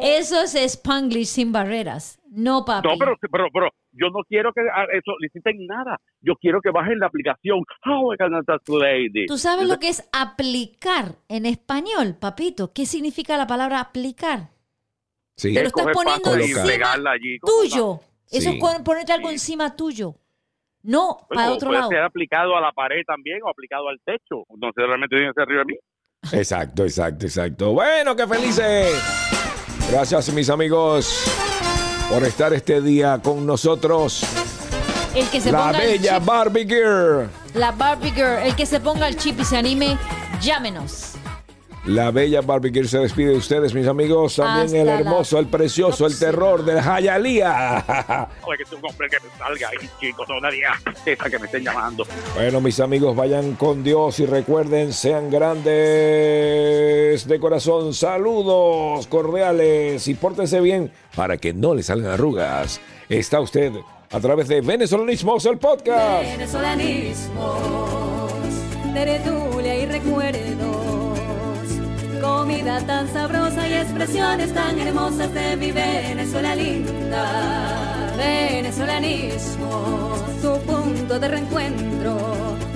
Speaker 4: Eso es Spanglish sin barreras. No, papi.
Speaker 5: No, pero, pero, pero yo no quiero que ah, soliciten nada. Yo quiero que bajen la aplicación. How I can that lady?
Speaker 4: ¿Tú sabes lo que es aplicar en español, papito? ¿Qué significa la palabra aplicar?
Speaker 1: Sí.
Speaker 4: Te lo estás poniendo encima
Speaker 5: pegarla allí, ¿cómo
Speaker 4: tuyo. Eso
Speaker 1: Sí.
Speaker 4: es ponerte algo encima tuyo. No
Speaker 5: va?
Speaker 4: para
Speaker 5: Bueno,
Speaker 4: otro
Speaker 5: puede
Speaker 4: lado.
Speaker 5: ser aplicado a la pared también o aplicado al techo. No sé, realmente tiene que ser arriba de mí.
Speaker 1: Exacto, exacto, exacto. Bueno, qué felices. Gracias, mis amigos, por estar este día con nosotros.
Speaker 4: El que se
Speaker 1: La
Speaker 4: ponga el
Speaker 1: bella
Speaker 4: chip,
Speaker 1: Barbie Girl.
Speaker 4: la Barbie Girl, el que se ponga el chip y se anime, llámenos.
Speaker 1: La bella Barbie Girl se despide de ustedes, mis amigos. También
Speaker 4: Hasta
Speaker 1: el hermoso, el precioso, el terror del Jayalía.
Speaker 5: Oye, que es un hombre que me salga ahí, chicos, nadie esa que me estén llamando.
Speaker 1: Bueno, mis amigos, vayan con Dios y recuerden, sean grandes de corazón. Saludos cordiales y pórtense bien para que no les salgan arrugas. Está usted a través de Venezolanismos, el podcast.
Speaker 3: Venezolanismos, tertulia y recuerdos comida tan sabrosa y expresiones tan hermosas de mi Venezuela linda. Venezolanismo, su punto de reencuentro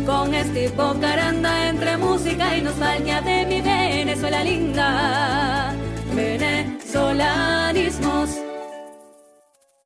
Speaker 3: con este caranda entre música y nostalgia de mi Venezuela linda. Venezolanismos